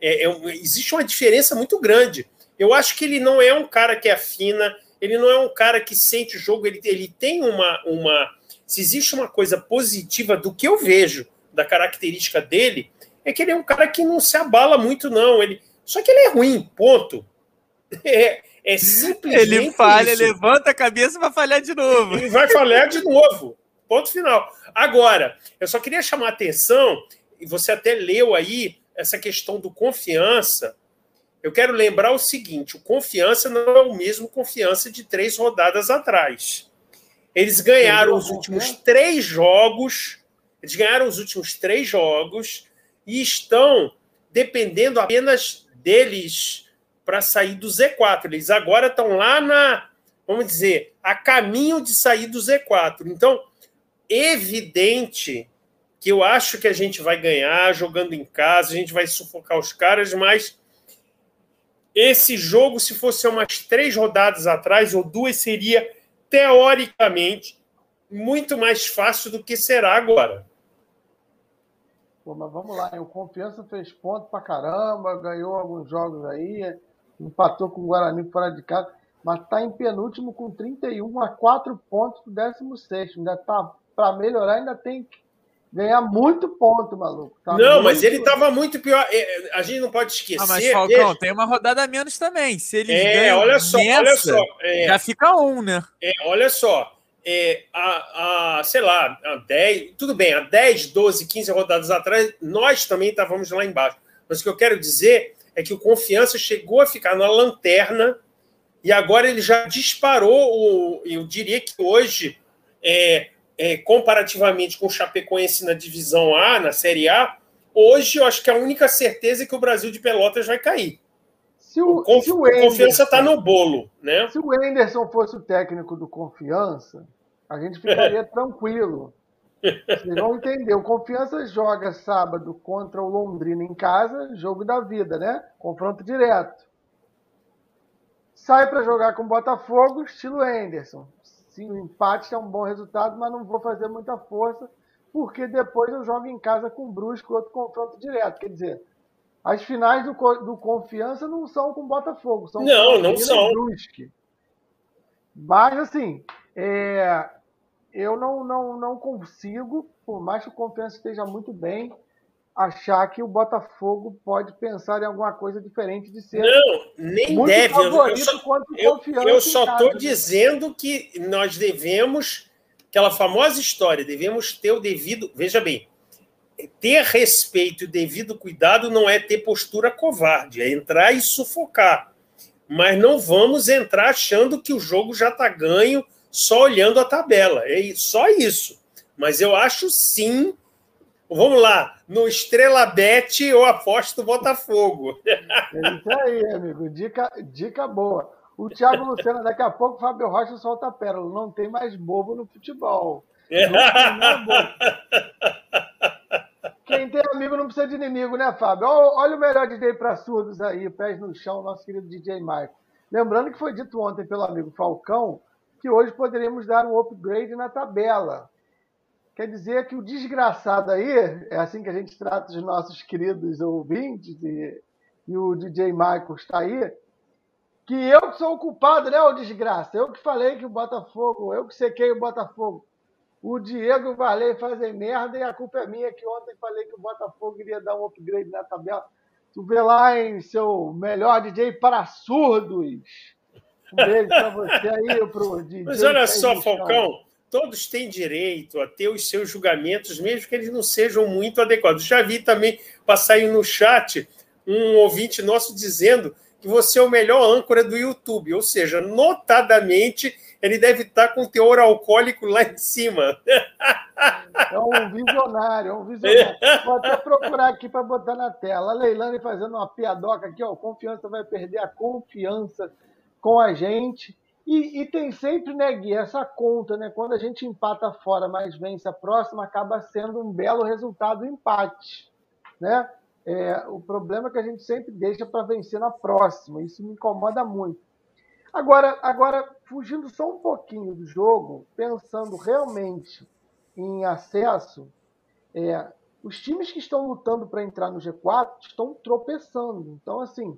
É, é, existe uma diferença muito grande. Eu acho que ele não é um cara que afina, ele não é um cara que sente o jogo, ele, ele tem uma, uma. Se existe uma coisa positiva do que eu vejo da característica dele, é que ele é um cara que não se abala muito, não. Ele, só que ele é ruim, ponto. É, é simplesmente. Ele falha, isso. levanta a cabeça e vai falhar de novo. Ele vai falhar de novo. Ponto final. Agora, eu só queria chamar a atenção, e você até leu aí essa questão do confiança. Eu quero lembrar o seguinte: o confiança não é o mesmo confiança de três rodadas atrás. Eles ganharam os últimos três jogos. Eles ganharam os últimos três jogos e estão dependendo apenas deles para sair do Z4. Eles agora estão lá na, vamos dizer, a caminho de sair do Z4. Então, evidente que eu acho que a gente vai ganhar jogando em casa, a gente vai sufocar os caras, mas esse jogo, se fosse umas três rodadas atrás ou duas, seria teoricamente muito mais fácil do que será agora. Pô, mas vamos lá, o Confiança fez ponto pra caramba, ganhou alguns jogos aí, empatou com o Guarani fora de casa, mas está em penúltimo com 31 a 4 pontos pro 16. Ainda tá para melhorar, ainda tem ganhar muito ponto, maluco. Tá não, mas ele estava muito pior. É, a gente não pode esquecer. Ah, mas Falcão, tem uma rodada a menos também. Se ele é, olha só, nessa, olha só, é, já fica um, né? É, olha só é, a, a, sei lá, a 10, tudo bem, há 10, 12, 15 rodadas atrás, nós também estávamos lá embaixo. Mas o que eu quero dizer é que o Confiança chegou a ficar na lanterna e agora ele já disparou. O, eu diria que hoje, é, é, comparativamente com o Chapecoense na divisão A, na Série A, hoje eu acho que a única certeza é que o Brasil de Pelotas vai cair. Se o, o, conf, se o Anderson, Confiança está no bolo, né? Se o Anderson fosse o técnico do Confiança, a gente ficaria tranquilo. Vocês vão entender. O Confiança joga sábado contra o Londrina em casa, jogo da vida, né? Confronto direto. Sai para jogar com o Botafogo, estilo Anderson. Sim, o empate é um bom resultado, mas não vou fazer muita força, porque depois eu jogo em casa com o Brusco, outro confronto direto. Quer dizer, as finais do, do Confiança não são com o Botafogo, são não, não são. Brusque. Mas, assim, é, eu não, não, não consigo, por mais que o Confiança esteja muito bem, achar que o Botafogo pode pensar em alguma coisa diferente de ser. Não, nem muito deve. Eu, só, eu, eu só estou dizendo que nós devemos, aquela famosa história, devemos ter o devido. Veja bem, ter respeito e devido cuidado não é ter postura covarde, é entrar e sufocar mas não vamos entrar achando que o jogo já está ganho só olhando a tabela. É só isso. Mas eu acho sim. Vamos lá, no Estrela Bet eu aposto Botafogo. É isso aí, amigo. Dica, dica boa. O Thiago Lucena, daqui a pouco, o Fábio Rocha solta a pérola. Não tem mais bobo no futebol. Bobo. Quem tem amigo não precisa de inimigo, né, Fábio? Olha o melhor DJ para surdos aí, pés no chão, nosso querido DJ Michael. Lembrando que foi dito ontem pelo amigo Falcão que hoje poderíamos dar um upgrade na tabela. Quer dizer que o desgraçado aí, é assim que a gente trata os nossos queridos ouvintes, e, e o DJ Michael está aí, que eu que sou o culpado, né, o desgraça? Eu que falei que o Botafogo, eu que sequei o Botafogo o Diego e o Varley fazem merda e a culpa é minha que ontem falei que o Botafogo iria dar um upgrade na tabela. Tu vê lá em seu melhor DJ para surdos. Um beijo para você aí, pro DJ. Mas olha só, Falcão, todos têm direito a ter os seus julgamentos, mesmo que eles não sejam muito adequados. Já vi também passar aí no chat um ouvinte nosso dizendo que você é o melhor âncora do YouTube, ou seja, notadamente ele deve estar com teor alcoólico lá em cima. É um visionário, é um visionário. Vou até procurar aqui para botar na tela. A Leilane fazendo uma piadoca aqui, ó. Confiança vai perder a confiança com a gente. E, e, tem sempre, né, Gui, essa conta, né? Quando a gente empata fora, mas vence a próxima, acaba sendo um belo resultado empate, né? É, o problema é que a gente sempre deixa para vencer na próxima. Isso me incomoda muito. Agora, agora, fugindo só um pouquinho do jogo, pensando realmente em acesso, é, os times que estão lutando para entrar no G4 estão tropeçando. Então, assim,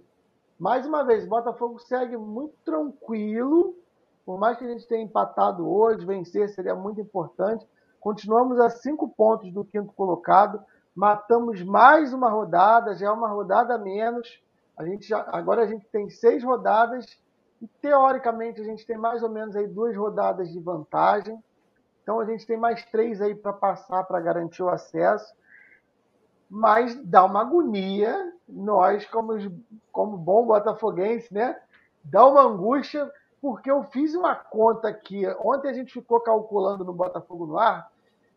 mais uma vez, o Botafogo segue muito tranquilo. Por mais que a gente tenha empatado hoje, vencer seria muito importante. Continuamos a cinco pontos do quinto colocado. Matamos mais uma rodada, já é uma rodada a menos. A gente já, agora a gente tem seis rodadas e teoricamente a gente tem mais ou menos aí duas rodadas de vantagem. Então a gente tem mais três aí para passar para garantir o acesso. Mas dá uma agonia, nós, como, como bom botafoguense, né? Dá uma angústia, porque eu fiz uma conta aqui. Ontem a gente ficou calculando no Botafogo no ar,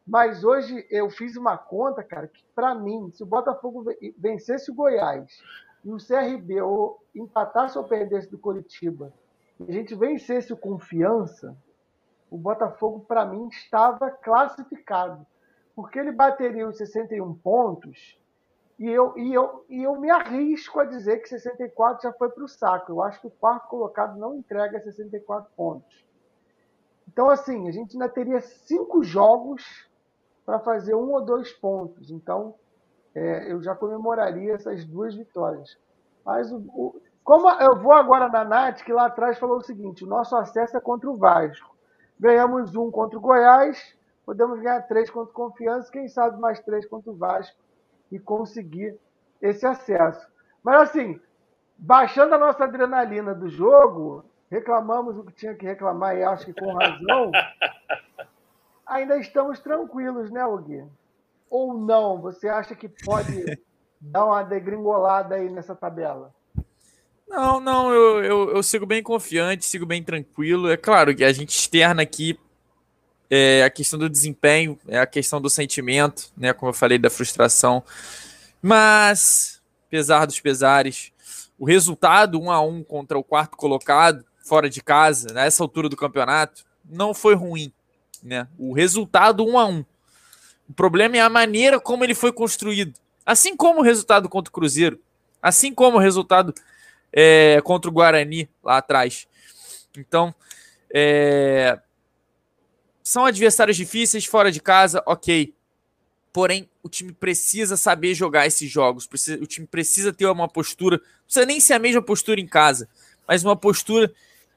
mas hoje eu fiz uma conta, cara, que para mim, se o Botafogo vencesse o Goiás e o CRB ou empatasse ou perdesse do Coritiba, e a gente vencesse o Confiança, o Botafogo, para mim, estava classificado. Porque ele bateria os 61 pontos e eu, e eu, e eu me arrisco a dizer que 64 já foi para o saco. Eu acho que o quarto colocado não entrega 64 pontos. Então, assim, a gente ainda teria cinco jogos para fazer um ou dois pontos. Então, é, eu já comemoraria essas duas vitórias. Mas o, o, como eu vou agora na Nath, que lá atrás falou o seguinte: o nosso acesso é contra o Vasco. Ganhamos um contra o Goiás, podemos ganhar três contra o Confiança, quem sabe mais três contra o Vasco e conseguir esse acesso. Mas assim, baixando a nossa adrenalina do jogo, reclamamos o que tinha que reclamar e acho que com razão, ainda estamos tranquilos, né, Gui? Ou não? Você acha que pode dar uma degringolada aí nessa tabela? Não, não, eu, eu, eu, sigo bem confiante, sigo bem tranquilo. É claro que a gente externa aqui é a questão do desempenho, é a questão do sentimento, né? Como eu falei, da frustração. Mas, apesar dos pesares, o resultado um a um contra o quarto colocado, fora de casa, nessa altura do campeonato, não foi ruim. Né? O resultado um a um. O problema é a maneira como ele foi construído. Assim como o resultado contra o Cruzeiro, assim como o resultado é, contra o Guarani lá atrás. Então, é, são adversários difíceis fora de casa, ok. Porém, o time precisa saber jogar esses jogos. Precisa, o time precisa ter uma postura. Não precisa nem ser a mesma postura em casa, mas uma postura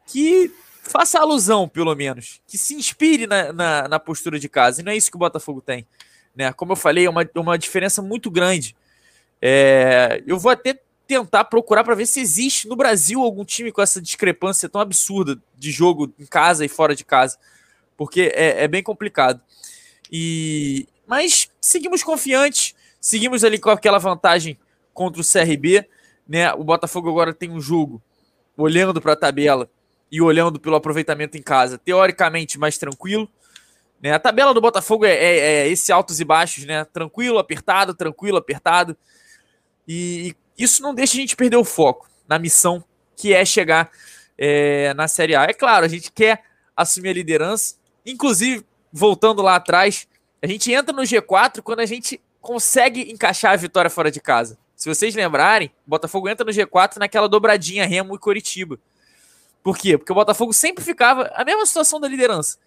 que faça alusão, pelo menos. Que se inspire na, na, na postura de casa. E não é isso que o Botafogo tem. Né? Como eu falei, é uma, uma diferença muito grande. É, eu vou até tentar procurar para ver se existe no Brasil algum time com essa discrepância tão absurda de jogo em casa e fora de casa, porque é, é bem complicado. E mas seguimos confiantes, seguimos ali com aquela vantagem contra o CRB, né? O Botafogo agora tem um jogo olhando para a tabela e olhando pelo aproveitamento em casa, teoricamente mais tranquilo. Né? A tabela do Botafogo é, é, é esse altos e baixos, né? Tranquilo, apertado, tranquilo, apertado. E, isso não deixa a gente perder o foco na missão que é chegar é, na Série A. É claro, a gente quer assumir a liderança, inclusive, voltando lá atrás, a gente entra no G4 quando a gente consegue encaixar a vitória fora de casa. Se vocês lembrarem, o Botafogo entra no G4 naquela dobradinha Remo e Coritiba. Por quê? Porque o Botafogo sempre ficava a mesma situação da liderança.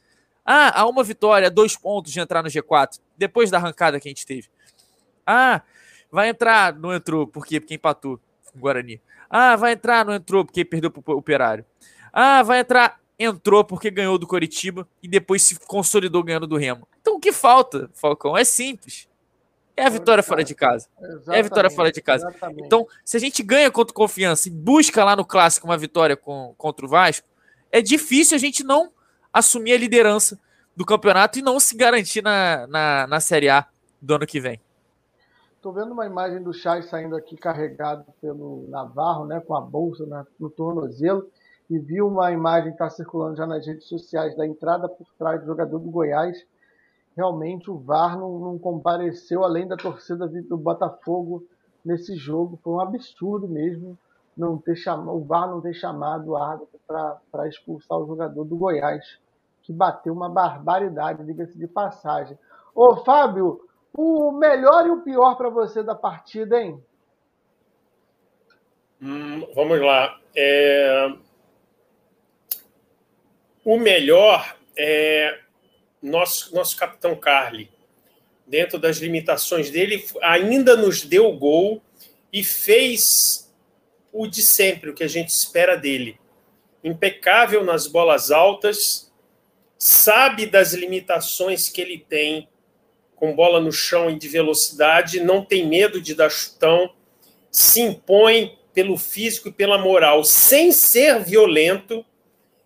Ah, há uma vitória, dois pontos de entrar no G4, depois da arrancada que a gente teve. Ah, Vai entrar, não entrou, por quê? Porque empatou o Guarani. Ah, vai entrar, não entrou, porque perdeu para o Operário. Ah, vai entrar, entrou porque ganhou do Coritiba e depois se consolidou ganhando do Remo. Então o que falta, Falcão? É simples. É a vitória fora de casa. Exatamente, é a vitória fora de casa. Exatamente. Então, se a gente ganha contra Confiança e busca lá no Clássico uma vitória com, contra o Vasco, é difícil a gente não assumir a liderança do campeonato e não se garantir na, na, na Série A do ano que vem. Estou vendo uma imagem do Chay saindo aqui carregado pelo Navarro, né, com a bolsa na, no tornozelo, e vi uma imagem que está circulando já nas redes sociais da entrada por trás do jogador do Goiás. Realmente o VAR não, não compareceu além da torcida do Botafogo nesse jogo. Foi um absurdo mesmo. não ter chamado, o VAR não ter chamado o árbitro para expulsar o jogador do Goiás, que bateu uma barbaridade, diga-se de passagem. Ô, Fábio, o melhor e o pior para você da partida, hein? Hum, vamos lá. É... O melhor é nosso, nosso capitão Carly. Dentro das limitações dele, ainda nos deu gol e fez o de sempre, o que a gente espera dele. Impecável nas bolas altas, sabe das limitações que ele tem com bola no chão e de velocidade, não tem medo de dar chutão, se impõe pelo físico e pela moral, sem ser violento,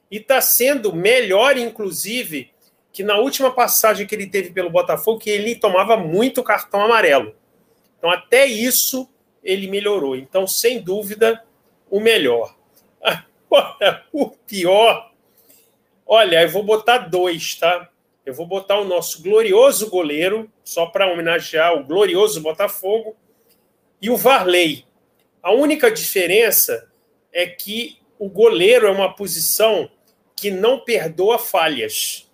e está sendo melhor, inclusive, que na última passagem que ele teve pelo Botafogo, que ele tomava muito cartão amarelo. Então, até isso, ele melhorou. Então, sem dúvida, o melhor. Agora, o pior. Olha, eu vou botar dois, tá? Eu vou botar o nosso glorioso goleiro, só para homenagear o glorioso Botafogo, e o Varley. A única diferença é que o goleiro é uma posição que não perdoa falhas.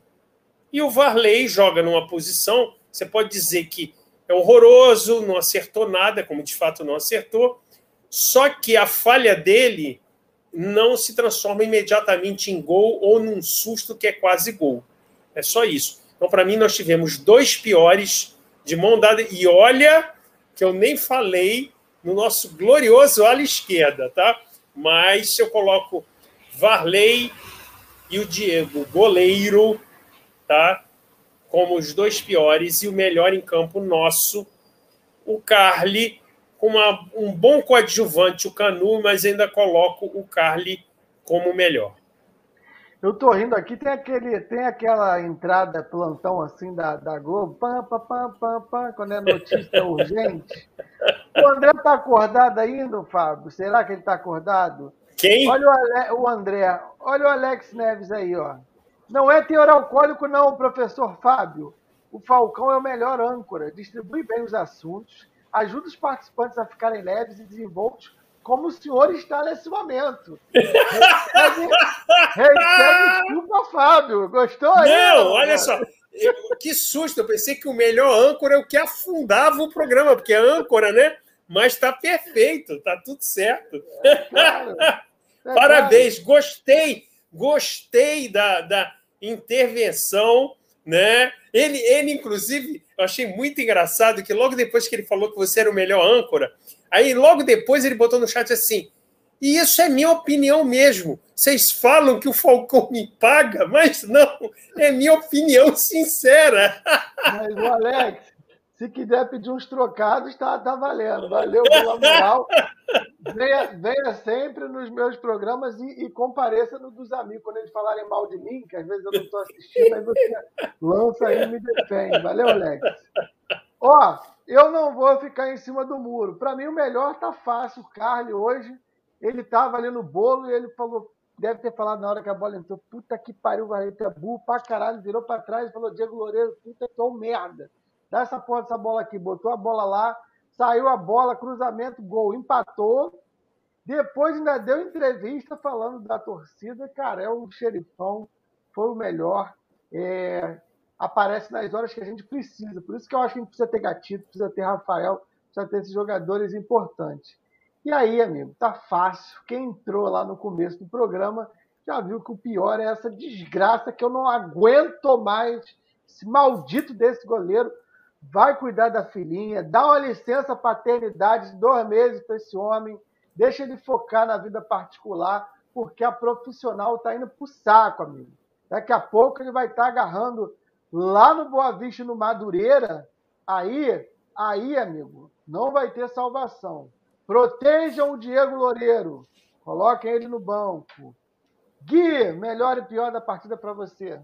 E o Varley joga numa posição, você pode dizer que é horroroso, não acertou nada, como de fato não acertou, só que a falha dele não se transforma imediatamente em gol ou num susto que é quase gol. É só isso. Então, para mim, nós tivemos dois piores de mão dada. E olha que eu nem falei no nosso glorioso ala esquerda, tá? Mas eu coloco Varley e o Diego, goleiro, tá? Como os dois piores e o melhor em campo nosso, o Carly, com uma, um bom coadjuvante, o Canu, mas ainda coloco o Carly como o melhor. Eu tô rindo aqui, tem, aquele, tem aquela entrada plantão assim da, da Globo, pam, quando é notícia urgente. O André tá acordado ainda, Fábio? Será que ele tá acordado? Quem? Olha o, Ale, o André, olha o Alex Neves aí, ó. Não é teor alcoólico, não, professor Fábio. O Falcão é o melhor âncora, distribui bem os assuntos, ajuda os participantes a ficarem leves e desenvoltos como o senhor está nesse momento. Hashtag, desculpa, Fábio. Gostou? Não, aí, olha só. que susto, eu pensei que o melhor âncora é o que afundava o programa, porque é âncora, né? Mas está perfeito, está tudo certo. É claro, é Parabéns, claro. gostei, gostei da, da intervenção, né? Ele, ele, inclusive, eu achei muito engraçado que logo depois que ele falou que você era o melhor âncora, Aí logo depois ele botou no chat assim: e isso é minha opinião mesmo. Vocês falam que o Falcão me paga, mas não, é minha opinião sincera. Mas o Alex, se quiser pedir uns trocados, está tá valendo. Valeu pela moral. Venha, venha sempre nos meus programas e, e compareça no dos amigos. Quando eles falarem mal de mim, que às vezes eu não estou assistindo, aí você lança aí e me defende. Valeu, Alex. Ó, eu não vou ficar em cima do muro. Para mim, o melhor tá fácil. O Carly hoje, ele tava ali no bolo e ele falou, deve ter falado na hora que a bola entrou, puta que pariu, vai ter burro pra caralho, virou pra trás e falou, Diego Loureiro, puta é um merda. Dá essa porra dessa bola aqui, botou a bola lá, saiu a bola, cruzamento, gol, empatou. Depois ainda deu entrevista falando da torcida, cara, é o xerifão, foi o melhor. É, aparece nas horas que a gente precisa. Por isso que eu acho que a gente precisa ter Gatito, precisa ter Rafael, precisa ter esses jogadores importantes. E aí, amigo, tá fácil. Quem entrou lá no começo do programa já viu que o pior é essa desgraça que eu não aguento mais. Esse maldito desse goleiro vai cuidar da filhinha, dá uma licença paternidade de dois meses para esse homem, deixa ele focar na vida particular, porque a profissional tá indo pro saco, amigo. Daqui a pouco ele vai estar tá agarrando Lá no Boa Vista, no Madureira, aí, aí, amigo, não vai ter salvação. Protejam o Diego Loureiro. Coloquem ele no banco. Gui, melhor e pior da partida para você.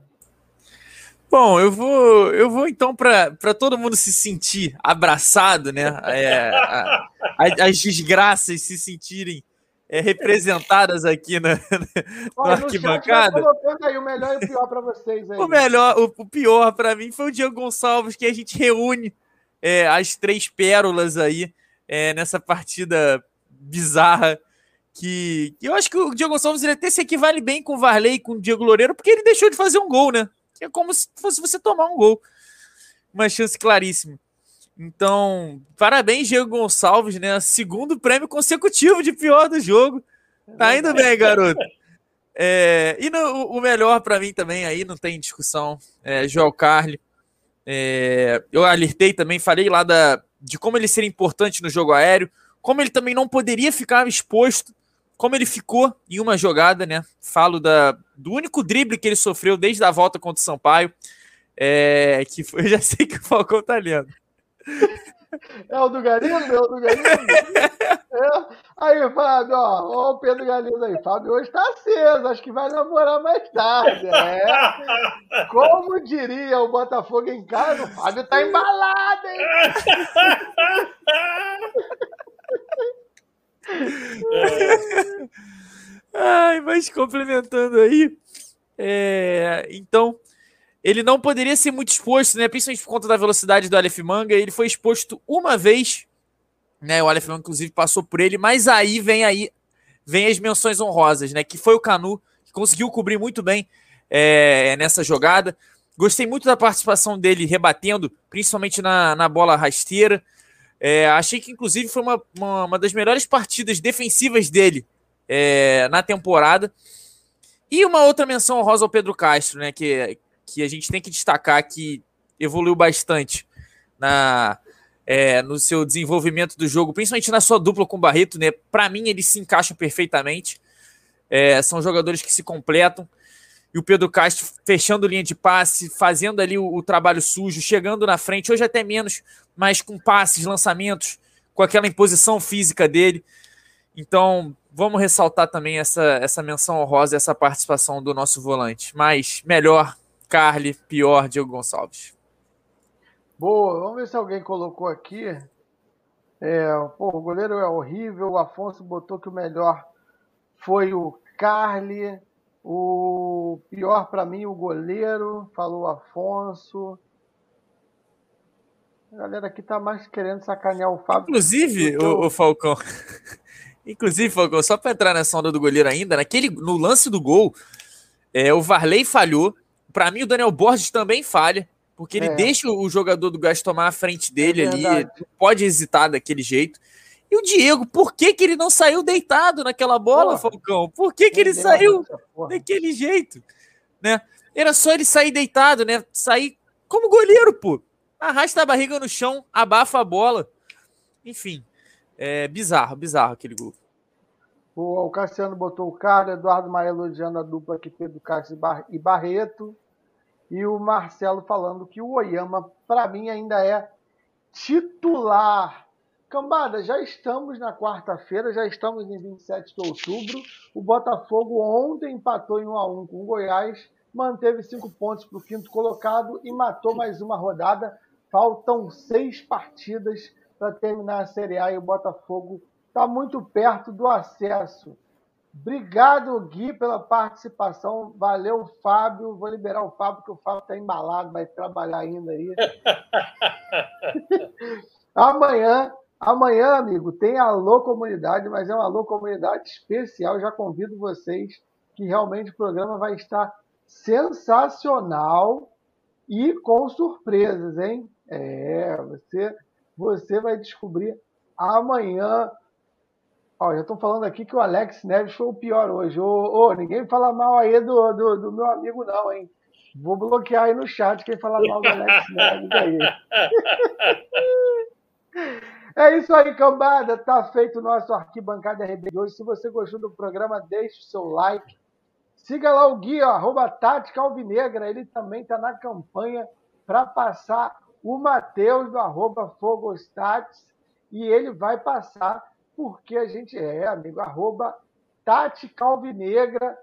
Bom, eu vou, eu vou então para todo mundo se sentir abraçado, né? É, a, a, as desgraças se sentirem é, representadas aqui na, na arquibancada. Aí, o melhor e o pior para vocês aí. O melhor, o, o pior para mim foi o Diego Gonçalves, que a gente reúne é, as três pérolas aí é, nessa partida bizarra que, que eu acho que o Diego Gonçalves ele até se equivale bem com o Varley e com o Diego Loureiro, porque ele deixou de fazer um gol, né? Que é como se fosse você tomar um gol. Uma chance claríssima. Então, parabéns, Diego Gonçalves, né? Segundo prêmio consecutivo de pior do jogo. Tá indo bem, garoto. É, e no, o melhor para mim também, aí não tem discussão, é João Carli. É, eu alertei também, falei lá da, de como ele seria importante no jogo aéreo, como ele também não poderia ficar exposto, como ele ficou em uma jogada, né? Falo da, do único drible que ele sofreu desde a volta contra o Sampaio, é, que foi, eu já sei que o Falcão tá lendo. É o do Galindo? É o do Galindo? É. Aí, Fábio, ó, ó o Pedro Galindo aí. Fábio hoje tá aceso, acho que vai namorar mais tarde. É. Como diria o Botafogo em casa, o Fábio tá embalado, hein? Ai, mas complementando aí, é, então ele não poderia ser muito exposto, né? Principalmente por conta da velocidade do Aleph Manga. Ele foi exposto uma vez, né? O Aleph Manga, inclusive, passou por ele, mas aí vem aí vem as menções honrosas, né? Que foi o Canu, que conseguiu cobrir muito bem é, nessa jogada. Gostei muito da participação dele rebatendo, principalmente na, na bola rasteira. É, achei que, inclusive, foi uma, uma, uma, das melhores partidas defensivas dele é, na temporada. E uma outra menção honrosa ao Pedro Castro, né? Que, que a gente tem que destacar que evoluiu bastante na, é, no seu desenvolvimento do jogo, principalmente na sua dupla com o Barreto, né? Para mim, eles se encaixam perfeitamente. É, são jogadores que se completam. E o Pedro Castro fechando linha de passe, fazendo ali o, o, trabalho sujo, chegando na frente, hoje até menos, mas com passes, lançamentos, com aquela imposição física dele. Então, vamos ressaltar também essa, essa menção honrosa, essa participação do nosso volante. Mas melhor, Carly, pior, Diego Gonçalves. Boa, vamos ver se alguém colocou aqui. É, pô, o goleiro é horrível. O Afonso botou que o melhor foi o Carly. O pior para mim, o goleiro, falou Afonso. A galera aqui tá mais querendo sacanear o Fábio. Inclusive, o, o Falcão. Inclusive, Falcão, só para entrar nessa onda do goleiro ainda, naquele, no lance do gol, é, o Varley falhou, para mim, o Daniel Borges também falha, porque ele é. deixa o jogador do Gás tomar a frente dele é ali, não pode hesitar daquele jeito. E o Diego, por que, que ele não saiu deitado naquela bola, porra. Falcão? Por que, que ele saiu daquele jeito? Né? Era só ele sair deitado, né? Sair como goleiro, pô. Arrasta a barriga no chão, abafa a bola. Enfim, é bizarro, bizarro aquele gol. O Cassiano botou o cara, Eduardo Maia elogiando a dupla que fez do Cássio e Barreto. E o Marcelo falando que o Oyama, para mim, ainda é titular. Cambada, já estamos na quarta-feira, já estamos em 27 de outubro. O Botafogo ontem empatou em 1 a 1 com o Goiás, manteve cinco pontos para o quinto colocado e matou mais uma rodada. Faltam seis partidas para terminar a Série A e o Botafogo está muito perto do acesso. Obrigado, Gui, pela participação. Valeu, Fábio. Vou liberar o Fábio, porque o Fábio está embalado, vai trabalhar ainda aí. amanhã, amanhã, amigo, tem Alô Comunidade, mas é uma Alô Comunidade especial. Já convido vocês que realmente o programa vai estar sensacional e com surpresas, hein? É, você, você vai descobrir amanhã Ó, já estão falando aqui que o Alex Neves foi o pior hoje. Ô, ô ninguém fala mal aí do, do, do, meu amigo, não, hein? Vou bloquear aí no chat quem falar mal do Alex Neves aí. É isso aí, cambada. Tá feito o nosso arquibancada RB de hoje. Se você gostou do programa, deixe o seu like. Siga lá o Gui, ó, arroba Tática Alvinegra. Ele também está na campanha para passar o Matheus do arroba Fogostats. E ele vai passar porque a gente é, amigo, arroba Tati Calvinegra,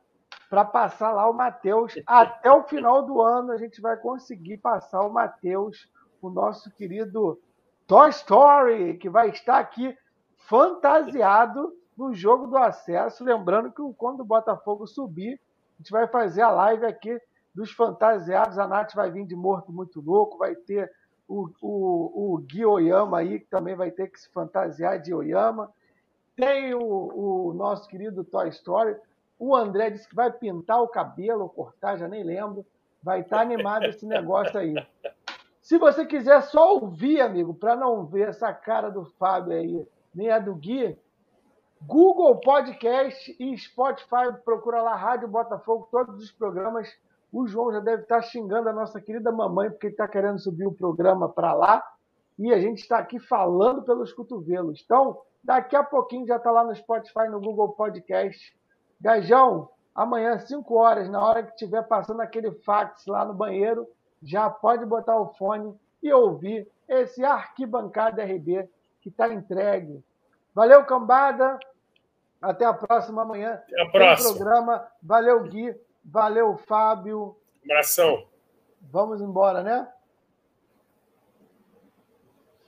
para passar lá o Matheus. Até o final do ano a gente vai conseguir passar o Matheus, o nosso querido Toy Story, que vai estar aqui fantasiado no jogo do acesso. Lembrando que quando o Botafogo subir, a gente vai fazer a live aqui dos fantasiados. A Nath vai vir de morto muito louco, vai ter o, o, o Gui Oyama aí, que também vai ter que se fantasiar de Oyama. tem o, o nosso querido Toy Story. O André disse que vai pintar o cabelo cortar, já nem lembro. Vai estar animado esse negócio aí. Se você quiser só ouvir, amigo, para não ver essa cara do Fábio aí, nem a do Gui, Google Podcast e Spotify, procura lá Rádio Botafogo, todos os programas. O João já deve estar xingando a nossa querida mamãe, porque ele está querendo subir o programa para lá. E a gente está aqui falando pelos cotovelos. Então, daqui a pouquinho já está lá no Spotify, no Google Podcast. Gajão, amanhã, 5 horas, na hora que estiver passando aquele fax lá no banheiro, já pode botar o fone e ouvir esse Arquibancada RB que está entregue. Valeu, cambada. Até a próxima amanhã. Até a próxima. programa. Valeu, Gui. Valeu, Fábio. Abração. Vamos embora, né?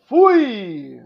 Fui!